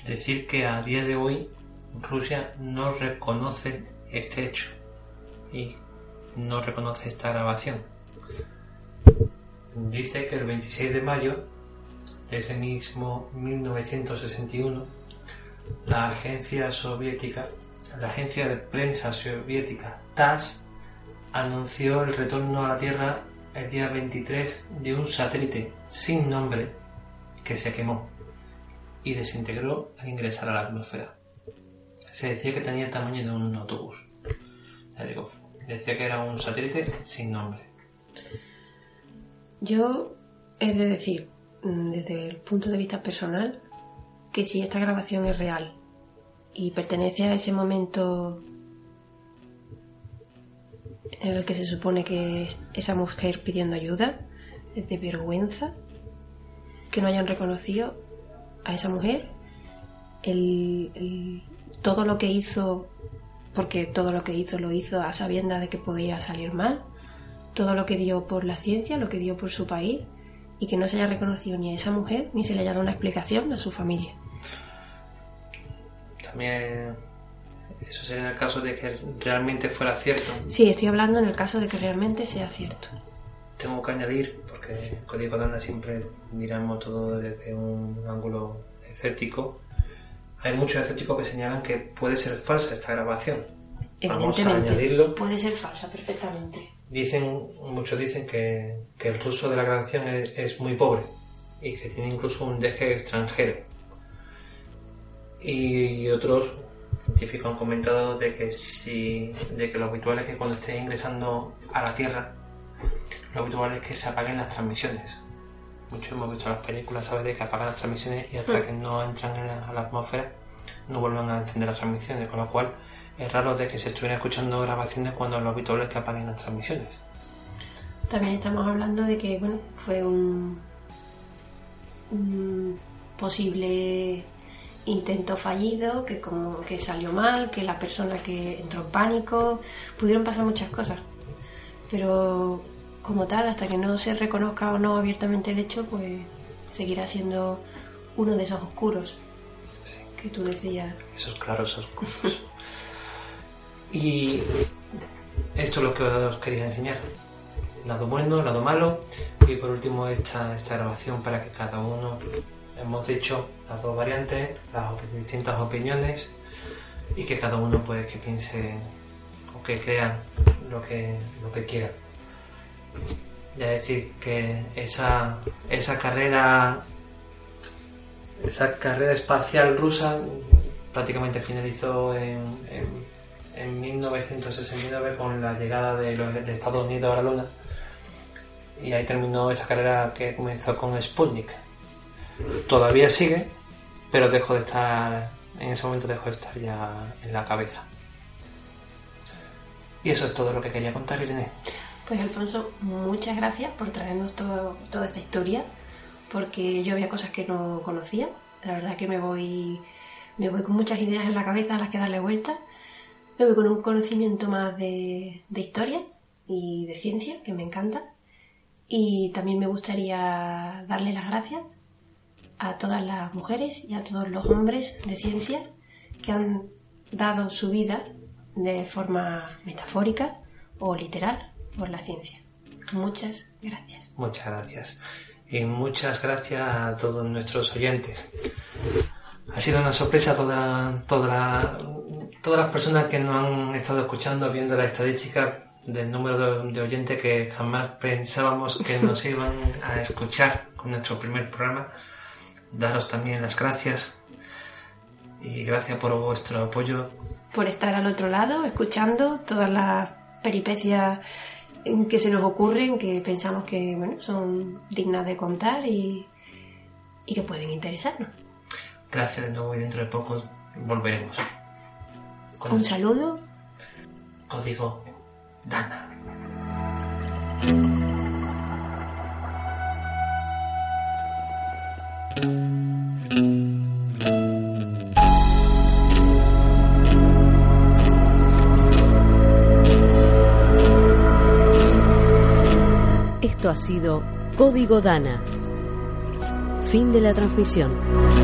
Decir que a día de hoy Rusia no reconoce este hecho y no reconoce esta grabación. Dice que el 26 de mayo de ese mismo 1961 la agencia soviética, la agencia de prensa soviética TASS anunció el retorno a la Tierra el día 23 de un satélite sin nombre que se quemó y desintegró al ingresar a la atmósfera. Se decía que tenía el tamaño de un autobús. Ya digo, decía que era un satélite sin nombre. Yo he de decir, mm, desde el punto de vista personal, que si esta grabación es real y pertenece a ese momento en el que se supone que es esa mujer pidiendo ayuda, es de vergüenza que no hayan reconocido a esa mujer el- el- todo lo que hizo, porque todo lo que hizo lo hizo a sabiendas de que podía salir mal, todo lo que dio por la ciencia, lo que dio por su país, y que no se haya reconocido ni a esa mujer ni se le haya dado una explicación a su familia. También eso sería en el caso de que realmente fuera cierto. Sí, estoy hablando en el caso de que realmente sea cierto. Tengo que añadir, porque en Código Danda siempre miramos todo desde un ángulo escéptico. Hay muchos escépticos que señalan que puede ser falsa esta grabación. Vamos a Evidentemente, añadirlo. puede ser falsa perfectamente. Dicen, muchos dicen que, que el ruso de la grabación es, muy pobre y que tiene incluso un deje extranjero. Y otros científicos han comentado de que si, de que lo habitual es que cuando estés ingresando a la Tierra, lo habitual es que se apaguen las transmisiones. Muchos hemos visto las películas, ¿sabes? De que apagan las transmisiones y hasta que no entran en la, a la atmósfera no vuelven a encender las transmisiones, con lo cual es raro de que se estuvieran escuchando grabaciones cuando lo habitual es que apaguen las transmisiones. También estamos hablando de que, bueno, fue un, un posible intento fallido, que como que salió mal, que la persona que entró en pánico, pudieron pasar muchas cosas. Pero como tal, hasta que no se reconozca o no abiertamente el hecho, pues seguirá siendo uno de esos oscuros Sí. que tú decías. Esos claros oscuros. y esto es lo que os quería enseñar. Lado bueno, lado malo. Y por último esta, esta grabación para que cada uno hemos dicho las dos variantes, las distintas opiniones. y que cada uno pues que piense o que crea lo que, lo que quiera. Ya decir que esa, esa carrera esa carrera espacial rusa prácticamente finalizó en, 1969 con la llegada de, los, Estados Unidos a la Luna y ahí terminó esa carrera que comenzó con Sputnik. Todavía sigue, pero dejó de estar, en ese momento dejó de estar ya en la cabeza. Y eso es todo lo que quería contar, Irene. Pues Alfonso, muchas gracias por traernos toda esta historia, porque yo había cosas que no conocía. La verdad que me voy, me voy con muchas ideas en la cabeza a las que darle vuelta. Me voy con un conocimiento más de, de historia y de ciencia, que me encanta. Y también me gustaría darle las gracias a todas las mujeres y a todos los hombres de ciencia que han dado su vida de forma metafórica o literal por la ciencia. Muchas gracias. Muchas gracias. Y muchas gracias a todos nuestros oyentes. Ha sido una sorpresa toda, toda todas las personas que nos han estado escuchando, viendo la estadística del número de, oyentes que jamás pensábamos que nos iban a escuchar con nuestro primer programa. Daros también las gracias y gracias por vuestro apoyo. Por estar al otro lado, escuchando todas las peripecias que se nos ocurren, que pensamos que bueno, son dignas de contar y, y que pueden interesarnos. Gracias de nuevo y dentro de poco volveremos. Un saludo. Código Dana. Esto ha sido Código Dana. Fin de la transmisión.